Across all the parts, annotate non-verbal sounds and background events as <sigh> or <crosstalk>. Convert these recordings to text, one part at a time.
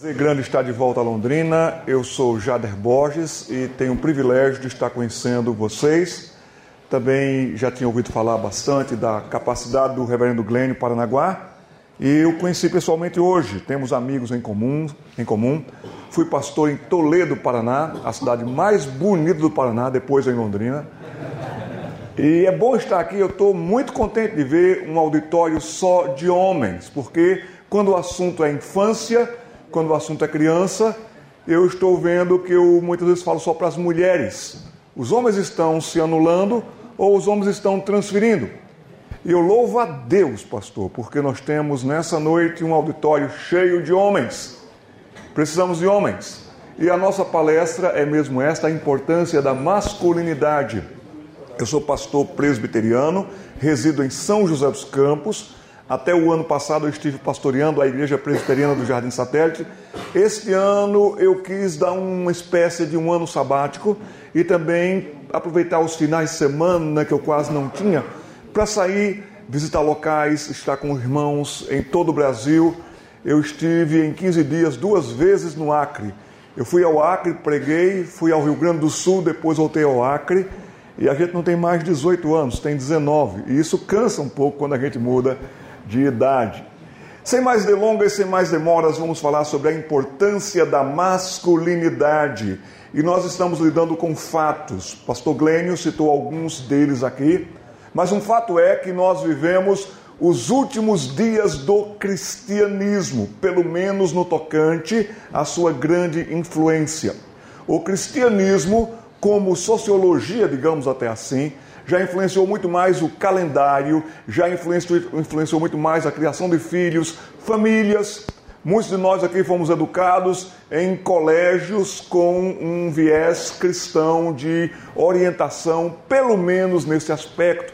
Prazer grande estar de volta a Londrina. Eu sou Jader Borges e tenho o privilégio de estar conhecendo vocês. Também já tinha ouvido falar bastante da capacidade do reverendo Glênio Paranaguá e eu conheci pessoalmente hoje. Temos amigos em comum, em comum. Fui pastor em Toledo, Paraná, a cidade mais bonita do Paraná, depois em Londrina. E é bom estar aqui, eu estou muito contente de ver um auditório só de homens, porque quando o assunto é infância, quando o assunto é criança, eu estou vendo que eu muitas vezes falo só para as mulheres. Os homens estão se anulando ou os homens estão transferindo. E eu louvo a Deus, pastor, porque nós temos nessa noite um auditório cheio de homens. Precisamos de homens. E a nossa palestra é mesmo esta, a importância da masculinidade. Eu sou pastor presbiteriano, resido em São José dos Campos. Até o ano passado eu estive pastoreando a Igreja Presbiteriana do Jardim Satélite. Este ano eu quis dar uma espécie de um ano sabático e também aproveitar os finais de semana que eu quase não tinha para sair, visitar locais, estar com irmãos em todo o Brasil eu estive em 15 dias duas vezes no Acre. Eu fui ao Acre, preguei, fui ao Rio Grande do Sul, depois voltei ao Acre. E a gente não tem mais 18 anos, tem 19. E isso cansa um pouco quando a gente muda de idade. Sem mais delongas, sem mais demoras, vamos falar sobre a importância da masculinidade. E nós estamos lidando com fatos. Pastor Glênio citou alguns deles aqui. Mas um fato é que nós vivemos os últimos dias do cristianismo, pelo menos no tocante à sua grande influência. O cristianismo, como sociologia, digamos até assim, já influenciou muito mais o calendário, já influenciou, influenciou muito mais a criação de filhos, famílias. Muitos de nós aqui fomos educados em colégios com um viés cristão de orientação, pelo menos nesse aspecto.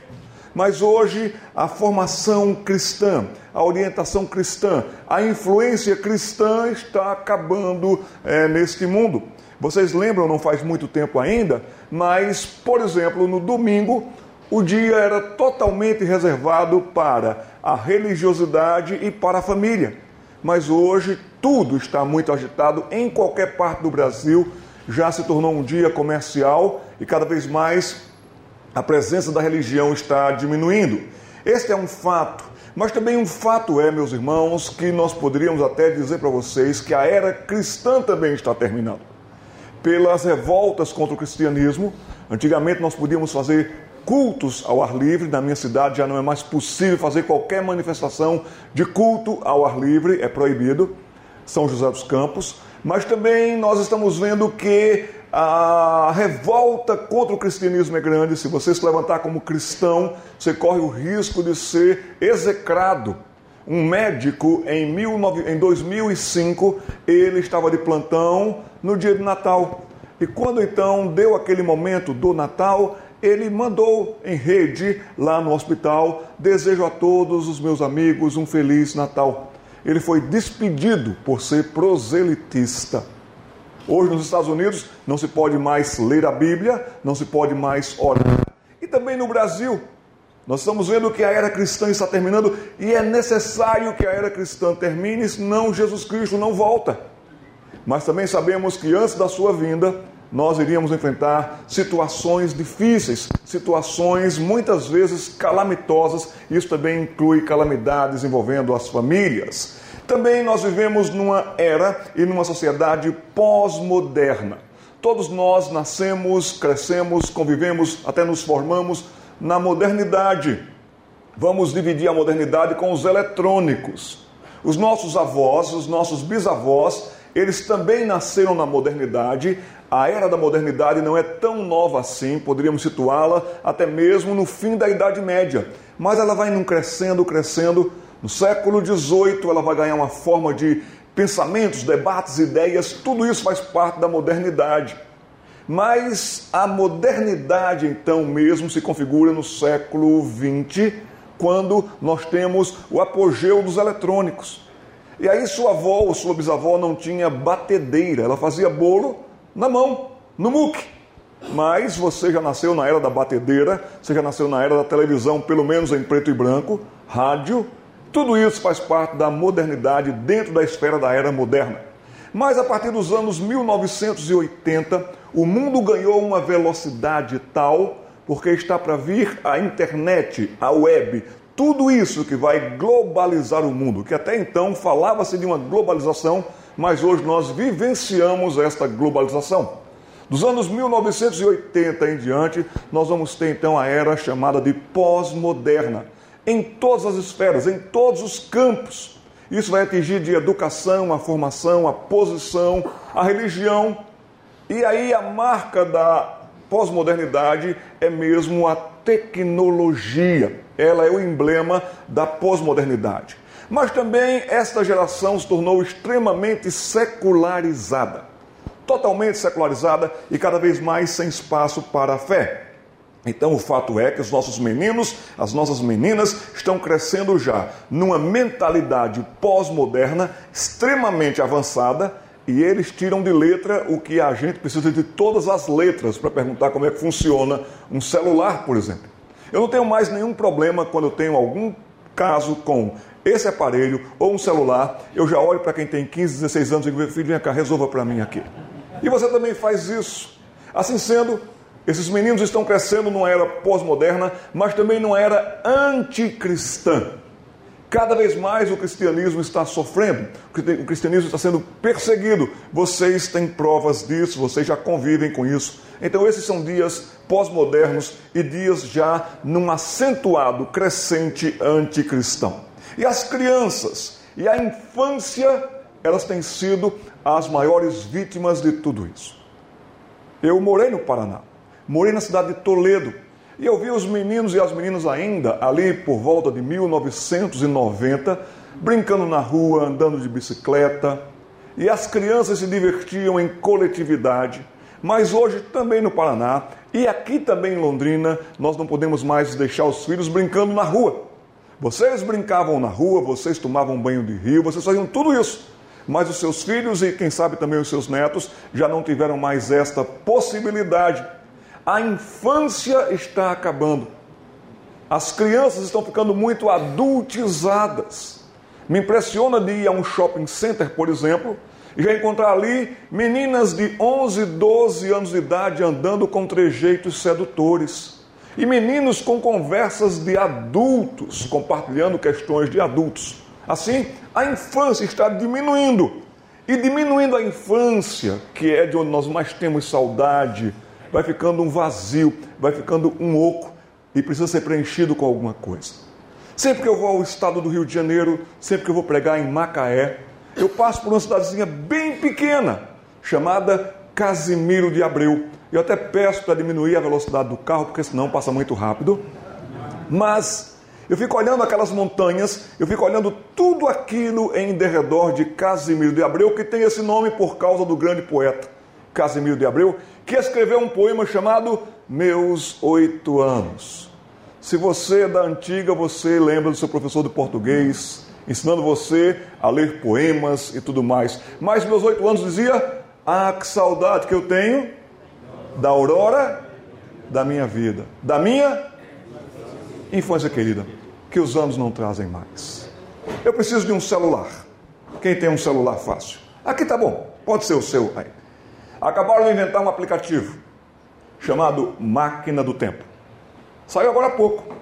Mas hoje a formação cristã, a orientação cristã, a influência cristã está acabando é, neste mundo. Vocês lembram, não faz muito tempo ainda, mas, por exemplo, no domingo, o dia era totalmente reservado para a religiosidade e para a família. Mas hoje tudo está muito agitado em qualquer parte do Brasil, já se tornou um dia comercial e cada vez mais a presença da religião está diminuindo. Este é um fato. Mas também um fato é, meus irmãos, que nós poderíamos até dizer para vocês que a era cristã também está terminando. Pelas revoltas contra o cristianismo, antigamente nós podíamos fazer cultos ao ar livre, na minha cidade já não é mais possível fazer qualquer manifestação de culto ao ar livre, é proibido, São José dos Campos. Mas também nós estamos vendo que a revolta contra o cristianismo é grande. Se você se levantar como cristão, você corre o risco de ser execrado. Um médico em, 2005, ele estava de plantão no dia de Natal. E quando então deu aquele momento do Natal, ele mandou em rede lá no hospital: Desejo a todos os meus amigos um feliz Natal. Ele foi despedido por ser proselitista. Hoje nos Estados Unidos não se pode mais ler a Bíblia, não se pode mais orar. E também no Brasil, nós estamos vendo que a era cristã está terminando e é necessário que a era cristã termine, senão Jesus Cristo não volta. Mas também sabemos que antes da sua vinda, nós iríamos enfrentar situações difíceis, situações muitas vezes calamitosas, isso também inclui calamidades envolvendo as famílias. Também nós vivemos numa era e numa sociedade pós-moderna. Todos nós nascemos, crescemos, convivemos, até nos formamos na modernidade. Vamos dividir a modernidade com os eletrônicos. Os nossos avós, os nossos bisavós, eles também nasceram na modernidade. A era da modernidade não é tão nova assim, poderíamos situá-la até mesmo no fim da Idade Média. Mas ela vai crescendo, crescendo no século XVIII, ela vai ganhar uma forma de pensamentos, debates, ideias, tudo isso faz parte da modernidade. Mas a modernidade, então, mesmo se configura no século XX, quando nós temos o apogeu dos eletrônicos. E aí, sua avó ou sua bisavó não tinha batedeira, ela fazia bolo na mão, no muque. Mas você já nasceu na era da batedeira, você já nasceu na era da televisão, pelo menos em preto e branco, rádio, tudo isso faz parte da modernidade dentro da esfera da era moderna. Mas a partir dos anos 1980, o mundo ganhou uma velocidade tal, porque está para vir a internet, a web, tudo isso que vai globalizar o mundo, que até então falava-se de uma globalização, mas hoje nós vivenciamos esta globalização. Dos anos 1980 em diante, nós vamos ter então a era chamada de pós-moderna, em todas as esferas, em todos os campos. Isso vai atingir de educação, a formação, a posição, a religião. E aí a marca da pós-modernidade é mesmo a tecnologia ela é o emblema da pós-modernidade. Mas também esta geração se tornou extremamente secularizada. Totalmente secularizada e cada vez mais sem espaço para a fé. Então o fato é que os nossos meninos, as nossas meninas estão crescendo já numa mentalidade pós-moderna extremamente avançada e eles tiram de letra o que a gente precisa de todas as letras para perguntar como é que funciona um celular, por exemplo. Eu não tenho mais nenhum problema quando eu tenho algum caso com esse aparelho ou um celular. Eu já olho para quem tem 15, 16 anos e digo, filho, vem cá, resolva para mim aqui. E você também faz isso. Assim sendo, esses meninos estão crescendo numa era pós-moderna, mas também numa era anticristã. Cada vez mais o cristianismo está sofrendo, o cristianismo está sendo perseguido. Vocês têm provas disso, vocês já convivem com isso. Então, esses são dias pós-modernos e dias já num acentuado crescente anticristão. E as crianças e a infância, elas têm sido as maiores vítimas de tudo isso. Eu morei no Paraná, morei na cidade de Toledo, e eu vi os meninos e as meninas ainda ali por volta de 1990, brincando na rua, andando de bicicleta, e as crianças se divertiam em coletividade mas hoje também no Paraná e aqui também em Londrina, nós não podemos mais deixar os filhos brincando na rua. Vocês brincavam na rua, vocês tomavam banho de rio, vocês faziam tudo isso. Mas os seus filhos e quem sabe também os seus netos já não tiveram mais esta possibilidade. A infância está acabando. As crianças estão ficando muito adultizadas. Me impressiona de ir a um shopping center, por exemplo, e já encontrar ali meninas de 11, 12 anos de idade andando com trejeitos sedutores. E meninos com conversas de adultos, compartilhando questões de adultos. Assim, a infância está diminuindo. E diminuindo a infância, que é de onde nós mais temos saudade, vai ficando um vazio, vai ficando um oco e precisa ser preenchido com alguma coisa. Sempre que eu vou ao estado do Rio de Janeiro, sempre que eu vou pregar em Macaé, eu passo por uma cidadezinha bem pequena, chamada Casimiro de Abreu. Eu até peço para diminuir a velocidade do carro, porque senão passa muito rápido. Mas eu fico olhando aquelas montanhas, eu fico olhando tudo aquilo em derredor de Casimiro de Abreu, que tem esse nome por causa do grande poeta Casimiro de Abreu, que escreveu um poema chamado Meus Oito Anos. Se você é da antiga, você lembra do seu professor de português, ensinando você a ler poemas e tudo mais. Mas meus oito anos dizia: Ah, que saudade que eu tenho da aurora da minha vida, da minha infância querida, que os anos não trazem mais. Eu preciso de um celular. Quem tem um celular fácil? Aqui tá bom, pode ser o seu aí. Acabaram de inventar um aplicativo chamado Máquina do Tempo. Saiu agora há pouco.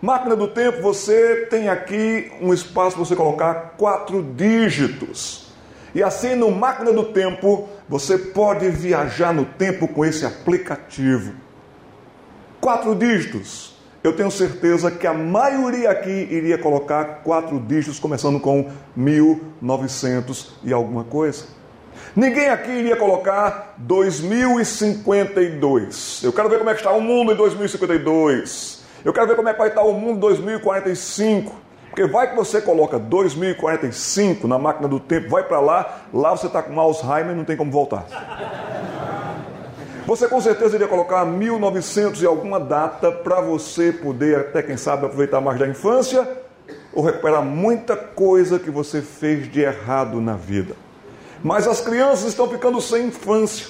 Máquina do tempo, você tem aqui um espaço para você colocar quatro dígitos. E assim, no Máquina do Tempo, você pode viajar no tempo com esse aplicativo. Quatro dígitos. Eu tenho certeza que a maioria aqui iria colocar quatro dígitos, começando com 1900 e alguma coisa. Ninguém aqui iria colocar 2052. Eu quero ver como é que está o mundo em 2052. Eu quero ver como é que vai estar o mundo 2045. Porque vai que você coloca 2045 na máquina do tempo, vai para lá, lá você está com Alzheimer e não tem como voltar. Você com certeza iria colocar 1900 e alguma data para você poder, até quem sabe, aproveitar mais da infância ou recuperar muita coisa que você fez de errado na vida. Mas as crianças estão ficando sem infância.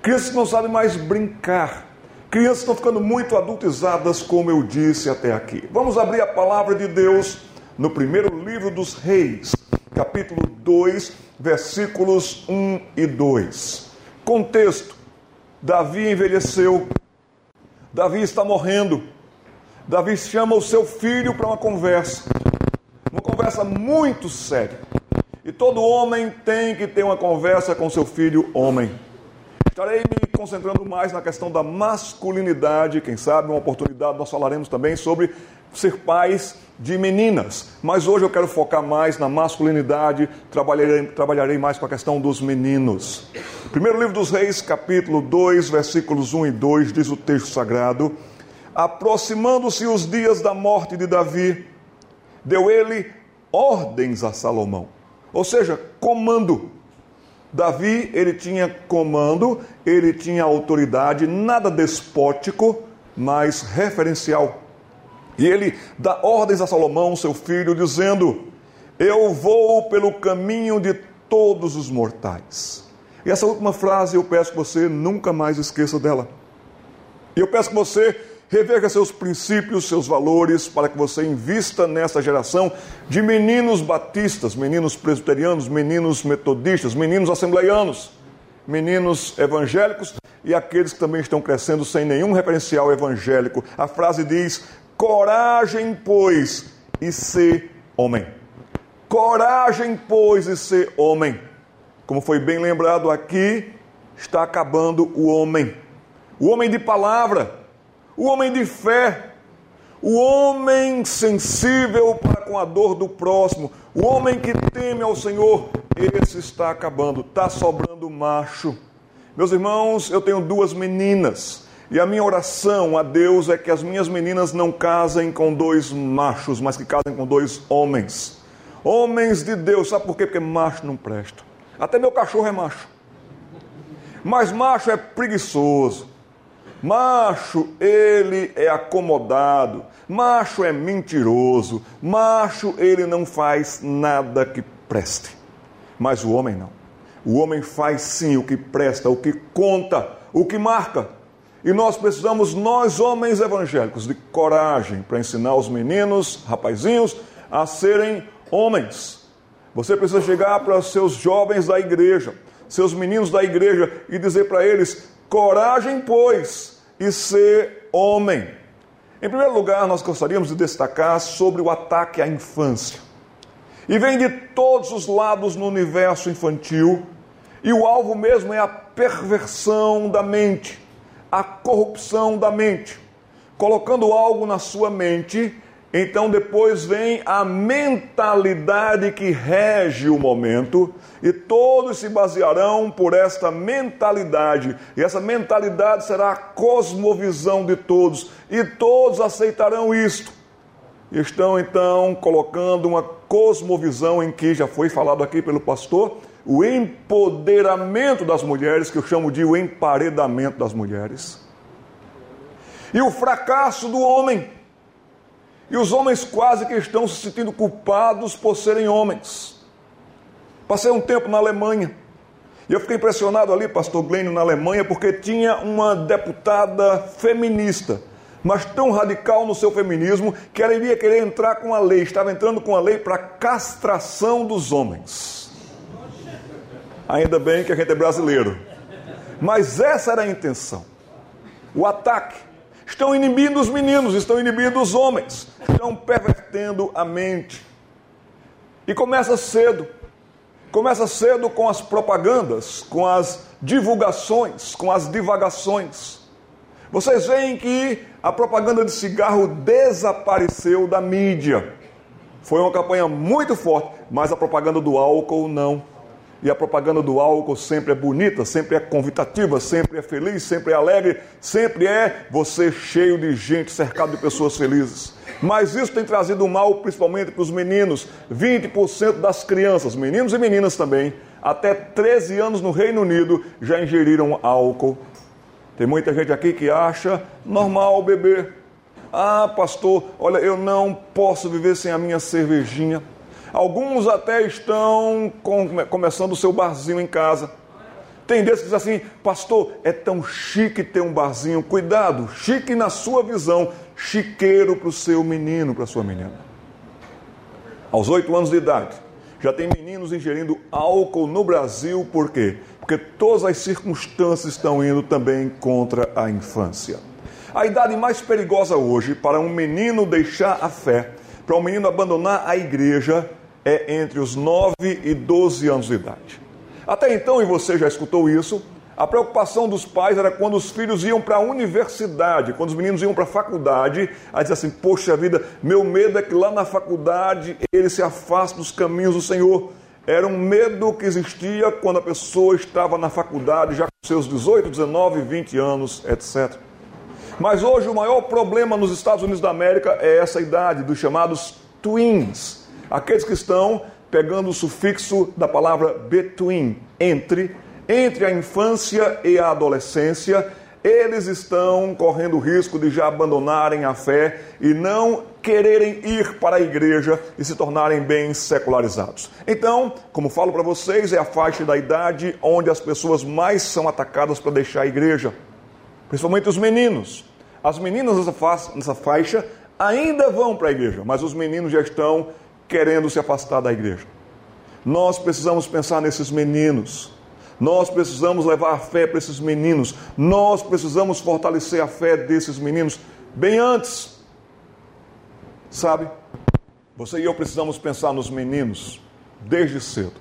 Crianças não sabem mais brincar. Crianças estão ficando muito adultizadas, como eu disse até aqui. Vamos abrir a palavra de Deus no primeiro livro dos Reis, capítulo 2, versículos 1 e 2. Contexto: Davi envelheceu, Davi está morrendo. Davi chama o seu filho para uma conversa, uma conversa muito séria. E todo homem tem que ter uma conversa com seu filho homem. Estarei me concentrando mais na questão da masculinidade, quem sabe, uma oportunidade, nós falaremos também sobre ser pais de meninas. Mas hoje eu quero focar mais na masculinidade, trabalharei, trabalharei mais com a questão dos meninos. Primeiro livro dos Reis, capítulo 2, versículos 1 e 2, diz o texto sagrado: Aproximando-se os dias da morte de Davi, deu ele ordens a Salomão ou seja, comando. Davi, ele tinha comando, ele tinha autoridade, nada despótico, mas referencial. E ele dá ordens a Salomão, seu filho, dizendo: Eu vou pelo caminho de todos os mortais. E essa última frase eu peço que você nunca mais esqueça dela. E eu peço que você Reveja seus princípios, seus valores, para que você invista nessa geração de meninos batistas, meninos presbiterianos, meninos metodistas, meninos assembleianos, meninos evangélicos e aqueles que também estão crescendo sem nenhum referencial evangélico. A frase diz: coragem, pois, e ser homem. Coragem, pois, e ser homem. Como foi bem lembrado aqui, está acabando o homem. O homem de palavra o homem de fé, o homem sensível para com a dor do próximo, o homem que teme ao Senhor, esse está acabando, está sobrando macho. Meus irmãos, eu tenho duas meninas. E a minha oração a Deus é que as minhas meninas não casem com dois machos, mas que casem com dois homens. Homens de Deus, sabe por quê? Porque macho não presta. Até meu cachorro é macho. Mas macho é preguiçoso. Macho, ele é acomodado. Macho é mentiroso. Macho, ele não faz nada que preste. Mas o homem não. O homem faz sim o que presta, o que conta, o que marca. E nós precisamos, nós homens evangélicos, de coragem para ensinar os meninos, rapazinhos, a serem homens. Você precisa chegar para os seus jovens da igreja, seus meninos da igreja e dizer para eles: coragem, pois, e ser homem. Em primeiro lugar, nós gostaríamos de destacar sobre o ataque à infância. E vem de todos os lados no universo infantil, e o alvo mesmo é a perversão da mente, a corrupção da mente, colocando algo na sua mente então depois vem a mentalidade que rege o momento, e todos se basearão por esta mentalidade, e essa mentalidade será a cosmovisão de todos, e todos aceitarão isto. Estão então colocando uma cosmovisão em que já foi falado aqui pelo pastor, o empoderamento das mulheres, que eu chamo de o emparedamento das mulheres, e o fracasso do homem e os homens quase que estão se sentindo culpados por serem homens. Passei um tempo na Alemanha. E eu fiquei impressionado ali, pastor Glênio, na Alemanha, porque tinha uma deputada feminista, mas tão radical no seu feminismo que ela iria querer entrar com a lei, estava entrando com a lei para castração dos homens. Ainda bem que a gente é brasileiro. Mas essa era a intenção. O ataque Estão inibindo os meninos, estão inibindo os homens, estão pervertendo a mente. E começa cedo. Começa cedo com as propagandas, com as divulgações, com as divagações. Vocês veem que a propaganda de cigarro desapareceu da mídia. Foi uma campanha muito forte, mas a propaganda do álcool não. E a propaganda do álcool sempre é bonita, sempre é convitativa, sempre é feliz, sempre é alegre, sempre é você cheio de gente, cercado de pessoas felizes. Mas isso tem trazido mal principalmente para os meninos. 20% das crianças, meninos e meninas também, até 13 anos no Reino Unido já ingeriram álcool. Tem muita gente aqui que acha normal beber. Ah, pastor, olha, eu não posso viver sem a minha cervejinha. Alguns até estão com, começando o seu barzinho em casa. Tem desses que dizem assim, pastor, é tão chique ter um barzinho. Cuidado, chique na sua visão, chiqueiro para o seu menino, para a sua menina. Aos oito anos de idade, Já tem meninos ingerindo álcool no Brasil, por quê? Porque todas as circunstâncias estão indo também contra a infância. A idade mais perigosa hoje para um menino deixar a fé, para um menino abandonar a igreja, é entre os 9 e 12 anos de idade. Até então, e você já escutou isso, a preocupação dos pais era quando os filhos iam para a universidade, quando os meninos iam para a faculdade, aí dizer assim: Poxa vida, meu medo é que lá na faculdade ele se afaste dos caminhos do Senhor. Era um medo que existia quando a pessoa estava na faculdade, já com seus 18, 19, 20 anos, etc. Mas hoje o maior problema nos Estados Unidos da América é essa idade dos chamados twins, aqueles que estão pegando o sufixo da palavra between, entre, entre a infância e a adolescência, eles estão correndo o risco de já abandonarem a fé e não quererem ir para a igreja e se tornarem bem secularizados. Então, como falo para vocês, é a faixa da idade onde as pessoas mais são atacadas para deixar a igreja, principalmente os meninos. As meninas nessa faixa ainda vão para a igreja, mas os meninos já estão querendo se afastar da igreja. Nós precisamos pensar nesses meninos. Nós precisamos levar a fé para esses meninos. Nós precisamos fortalecer a fé desses meninos bem antes. Sabe? Você e eu precisamos pensar nos meninos desde cedo.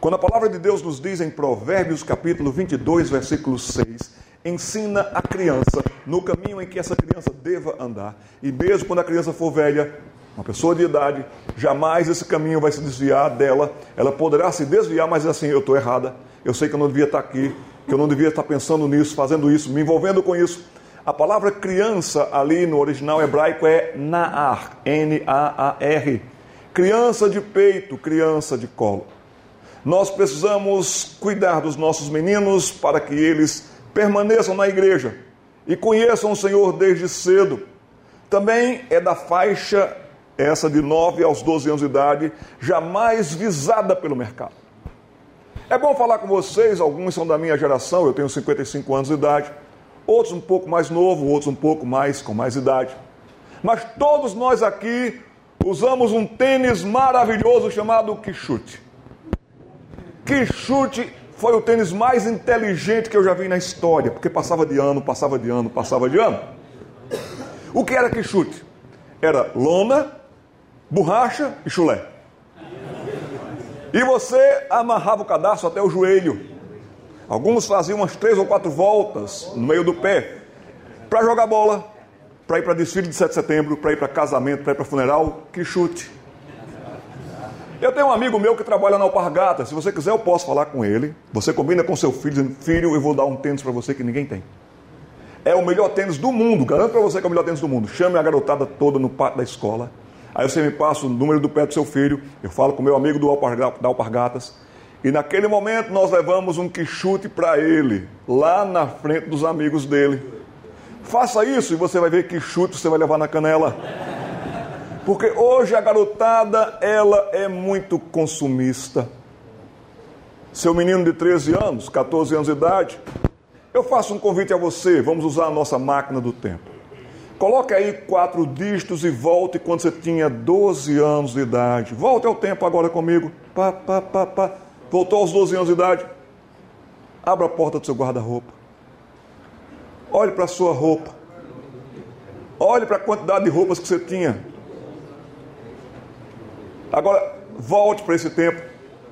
Quando a palavra de Deus nos diz em Provérbios capítulo 22, versículo 6, ensina a criança no caminho em que essa criança deva andar. E mesmo quando a criança for velha, uma pessoa de idade, jamais esse caminho vai se desviar dela. Ela poderá se desviar, mas assim, eu estou errada. Eu sei que eu não devia estar aqui, que eu não devia estar pensando nisso, fazendo isso, me envolvendo com isso. A palavra criança ali no original hebraico é Naar, N-A-A-R. Criança de peito, criança de colo. Nós precisamos cuidar dos nossos meninos para que eles permaneçam na igreja e conheçam o Senhor desde cedo. Também é da faixa, essa de 9 aos 12 anos de idade, jamais visada pelo mercado. É bom falar com vocês, alguns são da minha geração, eu tenho 55 anos de idade, outros um pouco mais novo, outros um pouco mais com mais idade. Mas todos nós aqui usamos um tênis maravilhoso chamado Quixute. Quixute foi o tênis mais inteligente que eu já vi na história, porque passava de ano, passava de ano, passava de ano. O que era que chute? Era lona, borracha e chulé. E você amarrava o cadastro até o joelho. Alguns faziam umas três ou quatro voltas no meio do pé para jogar bola, para ir para desfile de 7 de setembro, para ir para casamento, para ir para funeral. Que chute! Eu tenho um amigo meu que trabalha na Alpargata. Se você quiser, eu posso falar com ele. Você combina com seu filho, dizendo: Filho, eu vou dar um tênis para você que ninguém tem. É o melhor tênis do mundo. Garanto para você que é o melhor tênis do mundo. Chame a garotada toda no pátio da escola. Aí você me passa o número do pé do seu filho. Eu falo com meu amigo do da Alpargatas. E naquele momento nós levamos um quichute para ele, lá na frente dos amigos dele. Faça isso e você vai ver que chute você vai levar na canela. Porque hoje a garotada, ela é muito consumista. Seu menino de 13 anos, 14 anos de idade, eu faço um convite a você, vamos usar a nossa máquina do tempo. Coloque aí quatro dígitos e volte quando você tinha 12 anos de idade. Volte ao tempo agora comigo. Pá, pá, pá, pá. Voltou aos 12 anos de idade. Abra a porta do seu guarda-roupa. Olhe para a sua roupa. Olhe para a quantidade de roupas que você tinha. Agora, volte para esse tempo,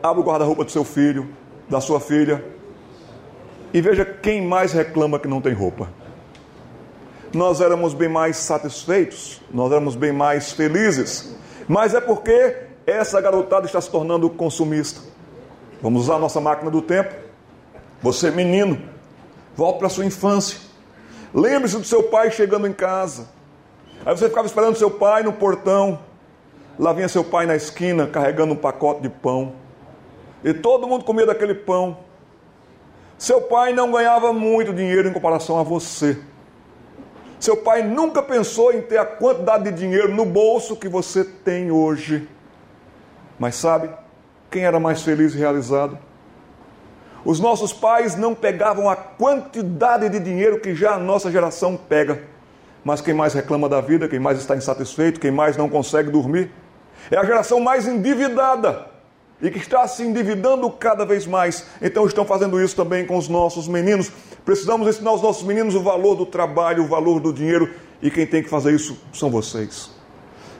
abra o guarda-roupa do seu filho, da sua filha, e veja quem mais reclama que não tem roupa. Nós éramos bem mais satisfeitos, nós éramos bem mais felizes, mas é porque essa garotada está se tornando consumista. Vamos usar a nossa máquina do tempo. Você, menino, volte para a sua infância. Lembre-se do seu pai chegando em casa. Aí você ficava esperando seu pai no portão. Lá vinha seu pai na esquina carregando um pacote de pão. E todo mundo comia daquele pão. Seu pai não ganhava muito dinheiro em comparação a você. Seu pai nunca pensou em ter a quantidade de dinheiro no bolso que você tem hoje. Mas sabe quem era mais feliz e realizado? Os nossos pais não pegavam a quantidade de dinheiro que já a nossa geração pega. Mas quem mais reclama da vida, quem mais está insatisfeito, quem mais não consegue dormir, é a geração mais endividada. e que está se endividando cada vez mais. Então estão fazendo isso também com os nossos meninos. Precisamos ensinar aos nossos meninos o valor do trabalho, o valor do dinheiro, e quem tem que fazer isso são vocês.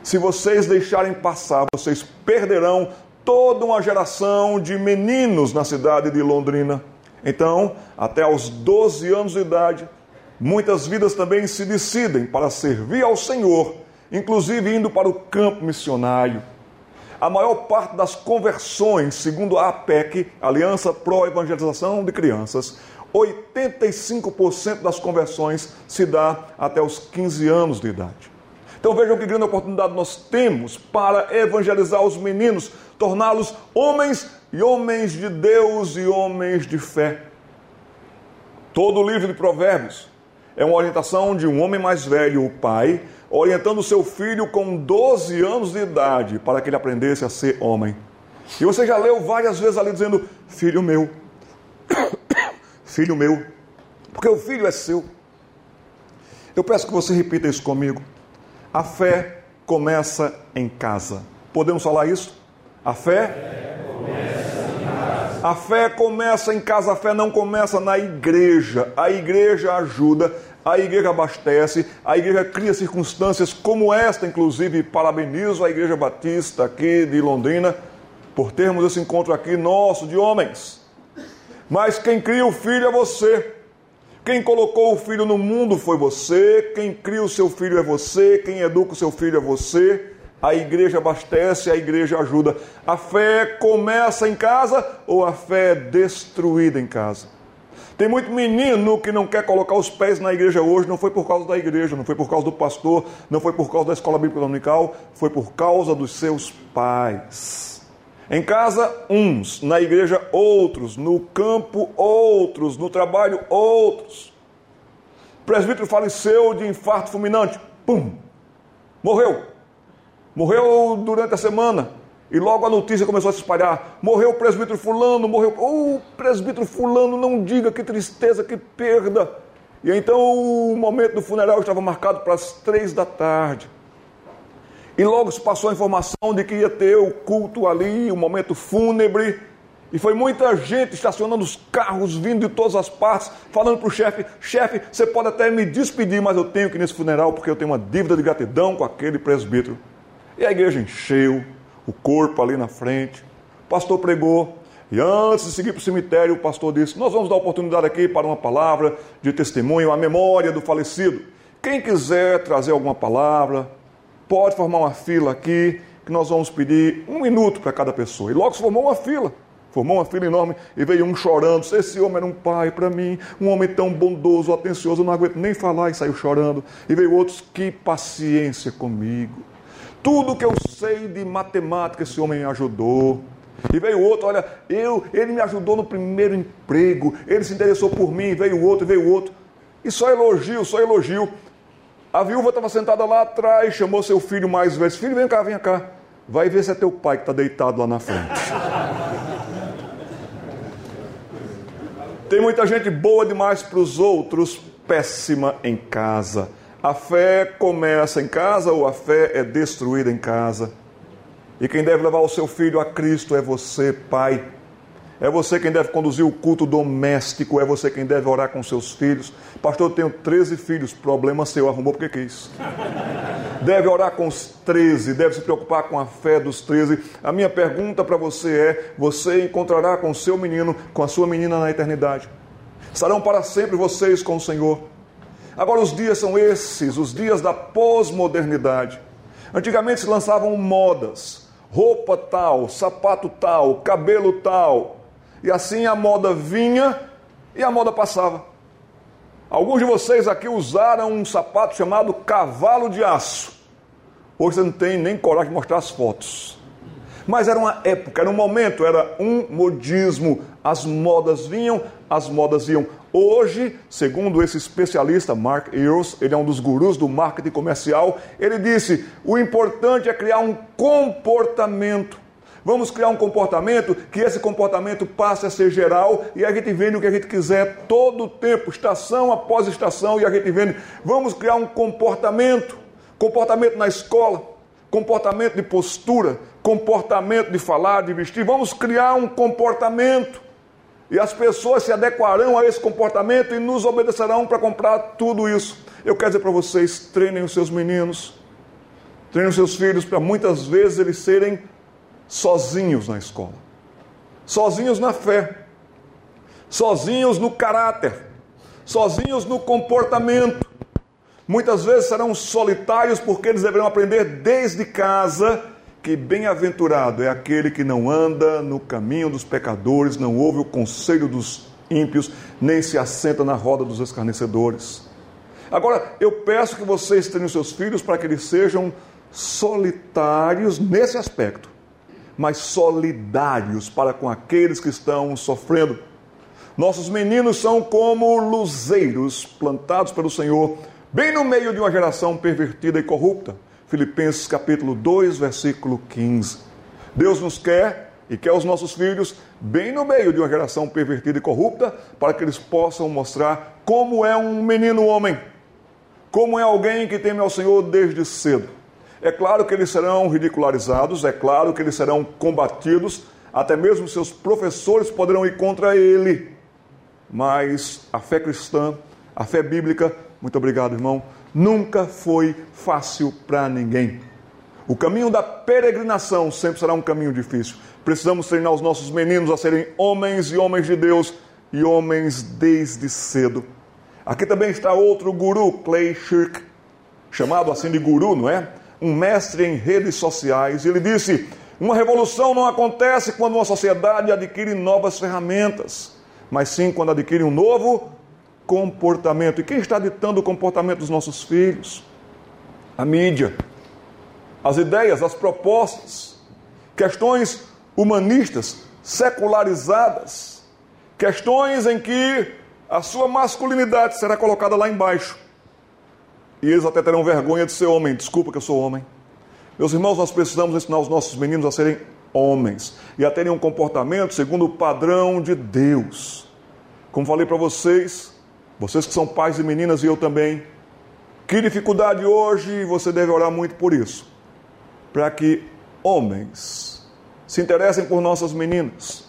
Se vocês deixarem passar, vocês perderão toda uma geração de meninos na cidade de Londrina. Então, até aos 12 anos de idade, muitas vidas também se decidem para servir ao Senhor, inclusive indo para o campo missionário. A maior parte das conversões, segundo a APEC, Aliança Pro Evangelização de Crianças, 85% das conversões se dá até os 15 anos de idade. Então vejam que grande oportunidade nós temos para evangelizar os meninos, torná-los homens e homens de Deus e homens de fé. Todo o livro de Provérbios é uma orientação de um homem mais velho, o pai, orientando seu filho com 12 anos de idade para que ele aprendesse a ser homem. E você já leu várias vezes ali dizendo: Filho meu, filho meu, porque o filho é seu. Eu peço que você repita isso comigo. A fé começa em casa. Podemos falar isso? A fé? A fé começa em casa, a fé não começa na igreja. A igreja ajuda, a igreja abastece, a igreja cria circunstâncias como esta, inclusive parabenizo a Igreja Batista aqui de Londrina por termos esse encontro aqui nosso de homens. Mas quem cria o filho é você. Quem colocou o filho no mundo foi você, quem cria o seu filho é você, quem educa o seu filho é você. A igreja abastece, a igreja ajuda. A fé começa em casa ou a fé é destruída em casa? Tem muito menino que não quer colocar os pés na igreja hoje, não foi por causa da igreja, não foi por causa do pastor, não foi por causa da escola bíblica dominical, foi por causa dos seus pais. Em casa, uns, na igreja, outros, no campo, outros, no trabalho, outros. O presbítero faleceu de infarto fulminante, pum, morreu. Morreu durante a semana. E logo a notícia começou a se espalhar: morreu o presbítero Fulano, morreu. Oh, presbítero Fulano, não diga que tristeza, que perda. E então o momento do funeral estava marcado para as três da tarde. E logo se passou a informação de que ia ter o culto ali, o momento fúnebre. E foi muita gente estacionando os carros, vindo de todas as partes, falando para o chefe: chefe, você pode até me despedir, mas eu tenho que ir nesse funeral porque eu tenho uma dívida de gratidão com aquele presbítero. E a igreja encheu, o corpo ali na frente. O pastor pregou. E antes de seguir para o cemitério, o pastor disse: Nós vamos dar oportunidade aqui para uma palavra de testemunho, a memória do falecido. Quem quiser trazer alguma palavra, pode formar uma fila aqui, que nós vamos pedir um minuto para cada pessoa. E logo se formou uma fila. Formou uma fila enorme e veio um chorando. Esse homem era um pai para mim, um homem tão bondoso, atencioso, eu não aguento nem falar e saiu chorando. E veio outros, que paciência comigo. Tudo que eu sei de matemática, esse homem me ajudou. E veio outro, olha, eu, ele me ajudou no primeiro emprego, ele se interessou por mim, veio outro, veio outro. E só elogio, só elogio. A viúva estava sentada lá atrás, chamou seu filho mais velho. Filho, vem cá, vem cá. Vai ver se é teu pai que está deitado lá na frente. Tem muita gente boa demais para os outros, péssima em casa. A fé começa em casa ou a fé é destruída em casa? E quem deve levar o seu filho a Cristo é você, pai. É você quem deve conduzir o culto doméstico, é você quem deve orar com seus filhos. Pastor, eu tenho 13 filhos, problema seu, arrumou porque quis. Deve orar com os 13, deve se preocupar com a fé dos 13. A minha pergunta para você é: você encontrará com o seu menino, com a sua menina na eternidade? Estarão para sempre vocês com o Senhor? Agora, os dias são esses, os dias da pós-modernidade. Antigamente se lançavam modas, roupa tal, sapato tal, cabelo tal. E assim a moda vinha e a moda passava. Alguns de vocês aqui usaram um sapato chamado cavalo de aço. Hoje você não tem nem coragem de mostrar as fotos. Mas era uma época, era um momento, era um modismo. As modas vinham, as modas iam. Hoje, segundo esse especialista, Mark Earls, ele é um dos gurus do marketing comercial, ele disse: o importante é criar um comportamento. Vamos criar um comportamento que esse comportamento passe a ser geral e a gente vende o que a gente quiser todo o tempo, estação após estação, e a gente vende. Vamos criar um comportamento, comportamento na escola, comportamento de postura, comportamento de falar, de vestir, vamos criar um comportamento. E as pessoas se adequarão a esse comportamento e nos obedecerão para comprar tudo isso. Eu quero dizer para vocês: treinem os seus meninos, treinem os seus filhos para muitas vezes eles serem sozinhos na escola, sozinhos na fé, sozinhos no caráter, sozinhos no comportamento. Muitas vezes serão solitários porque eles deverão aprender desde casa que bem-aventurado é aquele que não anda no caminho dos pecadores, não ouve o conselho dos ímpios, nem se assenta na roda dos escarnecedores. Agora, eu peço que vocês tenham seus filhos para que eles sejam solitários nesse aspecto, mas solidários para com aqueles que estão sofrendo. Nossos meninos são como luzeiros plantados pelo Senhor, bem no meio de uma geração pervertida e corrupta Filipenses capítulo 2, versículo 15. Deus nos quer e quer os nossos filhos bem no meio de uma geração pervertida e corrupta, para que eles possam mostrar como é um menino homem, como é alguém que teme ao Senhor desde cedo. É claro que eles serão ridicularizados, é claro que eles serão combatidos, até mesmo seus professores poderão ir contra ele. Mas a fé cristã, a fé bíblica, muito obrigado, irmão nunca foi fácil para ninguém. O caminho da peregrinação sempre será um caminho difícil. Precisamos treinar os nossos meninos a serem homens e homens de Deus e homens desde cedo. Aqui também está outro guru, Clay Shirk, chamado assim de guru, não é? Um mestre em redes sociais. Ele disse: Uma revolução não acontece quando uma sociedade adquire novas ferramentas, mas sim quando adquire um novo comportamento. E quem está ditando o comportamento dos nossos filhos? A mídia, as ideias, as propostas, questões humanistas, secularizadas, questões em que a sua masculinidade será colocada lá embaixo. E eles até terão vergonha de ser homem. Desculpa que eu sou homem. Meus irmãos, nós precisamos ensinar os nossos meninos a serem homens e a terem um comportamento segundo o padrão de Deus. Como falei para vocês, vocês que são pais e meninas e eu também, que dificuldade hoje você deve orar muito por isso, para que homens se interessem por nossas meninas,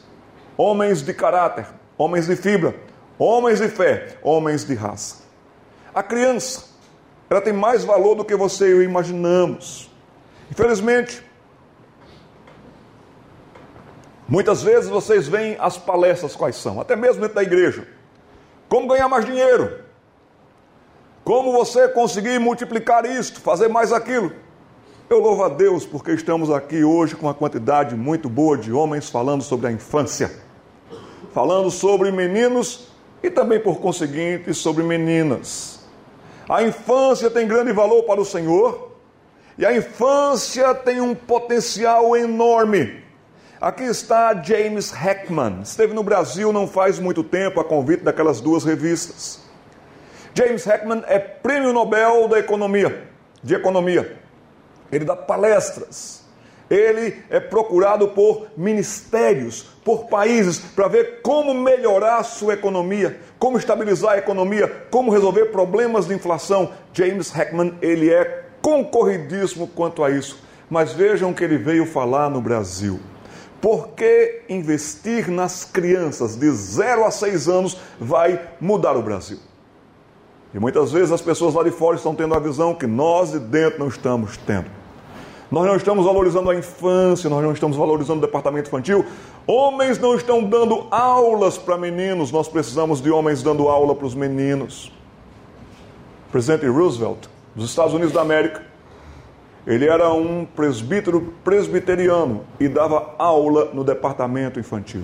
homens de caráter, homens de fibra, homens de fé, homens de raça. A criança, ela tem mais valor do que você e eu imaginamos. Infelizmente, muitas vezes vocês veem as palestras quais são, até mesmo dentro da igreja. Como ganhar mais dinheiro? Como você conseguir multiplicar isto, fazer mais aquilo? Eu louvo a Deus porque estamos aqui hoje com uma quantidade muito boa de homens falando sobre a infância, falando sobre meninos e também, por conseguinte, sobre meninas. A infância tem grande valor para o Senhor e a infância tem um potencial enorme. Aqui está James Heckman. Esteve no Brasil não faz muito tempo a convite daquelas duas revistas. James Heckman é prêmio Nobel da Economia, de Economia. Ele dá palestras. Ele é procurado por ministérios, por países, para ver como melhorar sua economia, como estabilizar a economia, como resolver problemas de inflação. James Heckman, ele é concorridíssimo quanto a isso. Mas vejam o que ele veio falar no Brasil. Por que investir nas crianças de 0 a 6 anos vai mudar o Brasil? E muitas vezes as pessoas lá de fora estão tendo a visão que nós de dentro não estamos tendo. Nós não estamos valorizando a infância, nós não estamos valorizando o departamento infantil. Homens não estão dando aulas para meninos, nós precisamos de homens dando aula para os meninos. O presidente Roosevelt, dos Estados Unidos da América, ele era um presbítero presbiteriano e dava aula no departamento infantil.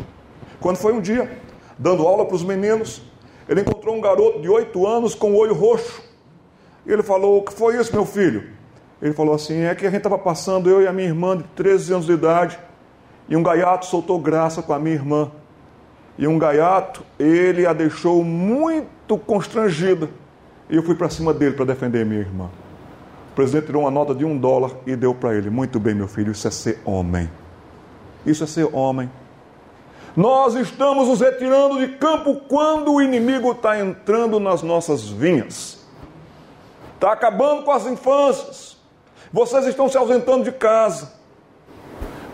Quando foi um dia, dando aula para os meninos, ele encontrou um garoto de oito anos com o olho roxo. E ele falou: O que foi isso, meu filho? Ele falou assim: É que a gente estava passando, eu e a minha irmã de 13 anos de idade, e um gaiato soltou graça com a minha irmã. E um gaiato, ele a deixou muito constrangida. E eu fui para cima dele para defender minha irmã presidente tirou uma nota de um dólar e deu para ele. Muito bem, meu filho, isso é ser homem. Isso é ser homem. Nós estamos nos retirando de campo quando o inimigo está entrando nas nossas vinhas. Está acabando com as infâncias. Vocês estão se ausentando de casa.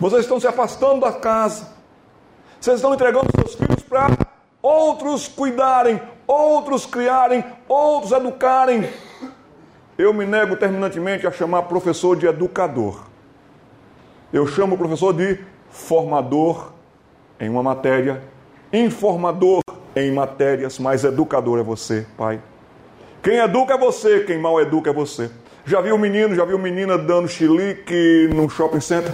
Vocês estão se afastando da casa. Vocês estão entregando seus filhos para outros cuidarem, outros criarem, outros educarem. Eu me nego terminantemente a chamar professor de educador. Eu chamo o professor de formador em uma matéria, informador em matérias, mas educador é você, pai. Quem educa é você, quem mal educa é você. Já viu menino, já viu menina dando chilique no shopping center?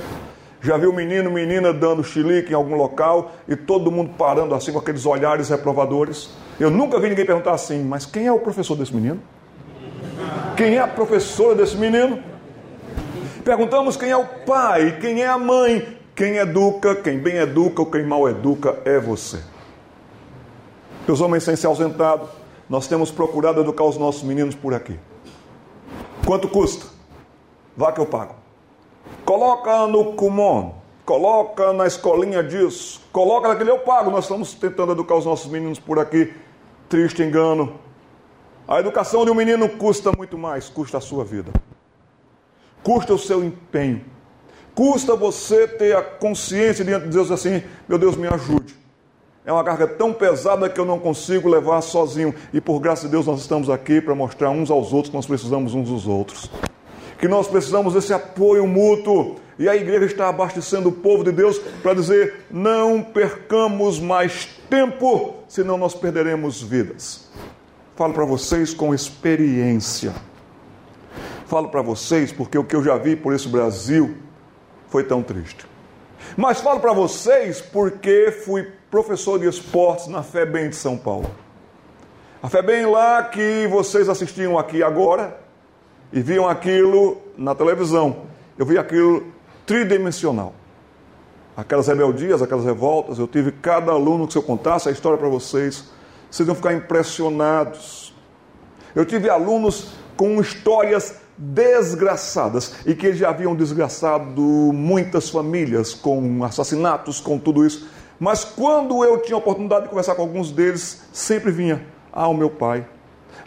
Já viu menino, menina dando chilique em algum local e todo mundo parando assim com aqueles olhares reprovadores? Eu nunca vi ninguém perguntar assim, mas quem é o professor desse menino? Quem é a professora desse menino? Perguntamos quem é o pai, quem é a mãe, quem educa, quem bem educa ou quem mal educa é você. Meus homens sem se ausentado, nós temos procurado educar os nossos meninos por aqui. Quanto custa? Vá que eu pago. Coloca no Kumon, coloca na escolinha disso, coloca naquele eu pago. Nós estamos tentando educar os nossos meninos por aqui. Triste engano. A educação de um menino custa muito mais, custa a sua vida. Custa o seu empenho. Custa você ter a consciência diante de Deus assim, meu Deus, me ajude. É uma carga tão pesada que eu não consigo levar sozinho. E por graça de Deus nós estamos aqui para mostrar uns aos outros que nós precisamos uns dos outros. Que nós precisamos desse apoio mútuo. E a igreja está abastecendo o povo de Deus para dizer: não percamos mais tempo, senão nós perderemos vidas. Falo para vocês com experiência. Falo para vocês porque o que eu já vi por esse Brasil foi tão triste. Mas falo para vocês porque fui professor de esportes na FEBEM de São Paulo. A FEBEM lá que vocês assistiam aqui agora e viam aquilo na televisão. Eu vi aquilo tridimensional. Aquelas rebeldias, aquelas revoltas, eu tive cada aluno que se eu contasse a história para vocês, vocês iam ficar impressionados. Eu tive alunos com histórias desgraçadas e que já haviam desgraçado muitas famílias com assassinatos, com tudo isso. Mas quando eu tinha a oportunidade de conversar com alguns deles, sempre vinha: Ah, o meu pai,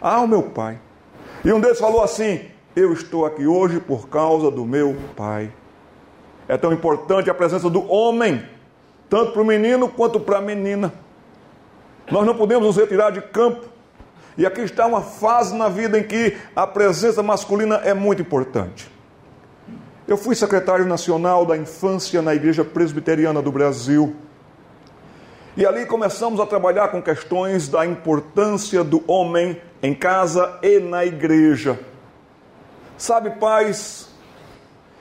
ah, o meu pai. E um deles falou assim: Eu estou aqui hoje por causa do meu pai. É tão importante a presença do homem, tanto para o menino quanto para a menina. Nós não podemos nos retirar de campo e aqui está uma fase na vida em que a presença masculina é muito importante. Eu fui secretário nacional da infância na Igreja Presbiteriana do Brasil. E ali começamos a trabalhar com questões da importância do homem em casa e na igreja. Sabe, pais,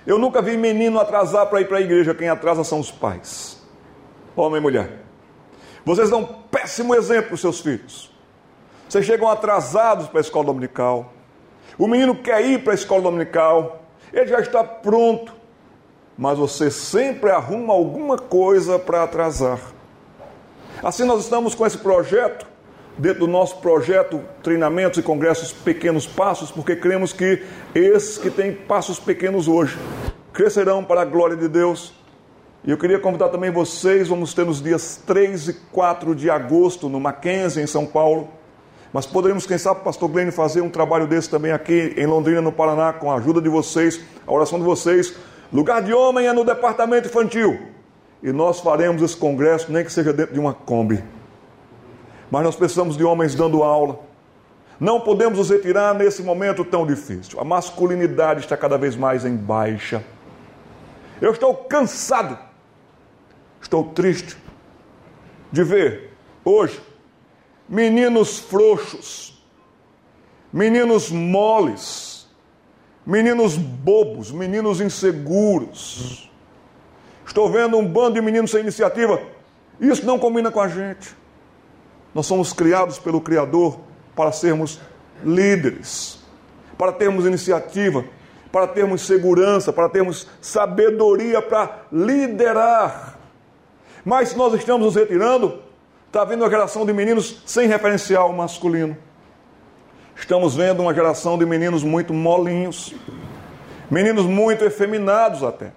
eu nunca vi menino atrasar para ir para a igreja, quem atrasa são os pais, homem e mulher. Vocês dão um péssimo exemplo para os seus filhos. Vocês chegam atrasados para a escola dominical. O menino quer ir para a escola dominical, ele já está pronto, mas você sempre arruma alguma coisa para atrasar. Assim, nós estamos com esse projeto, dentro do nosso projeto Treinamentos e Congressos Pequenos Passos, porque cremos que esses que têm passos pequenos hoje crescerão para a glória de Deus. E eu queria convidar também vocês, vamos ter nos dias 3 e 4 de agosto, no Mackenzie, em São Paulo mas poderíamos, quem sabe, pastor Glenn, fazer um trabalho desse também aqui em Londrina, no Paraná, com a ajuda de vocês, a oração de vocês. Lugar de homem é no departamento infantil. E nós faremos esse congresso, nem que seja dentro de uma Kombi. Mas nós precisamos de homens dando aula. Não podemos nos retirar nesse momento tão difícil. A masculinidade está cada vez mais em baixa. Eu estou cansado, estou triste de ver hoje meninos frouxos, meninos moles, meninos bobos, meninos inseguros. Estou vendo um bando de meninos sem iniciativa. Isso não combina com a gente. Nós somos criados pelo Criador para sermos líderes, para termos iniciativa, para termos segurança, para termos sabedoria para liderar. Mas se nós estamos nos retirando, Está vindo uma geração de meninos sem referencial masculino. Estamos vendo uma geração de meninos muito molinhos, meninos muito efeminados até.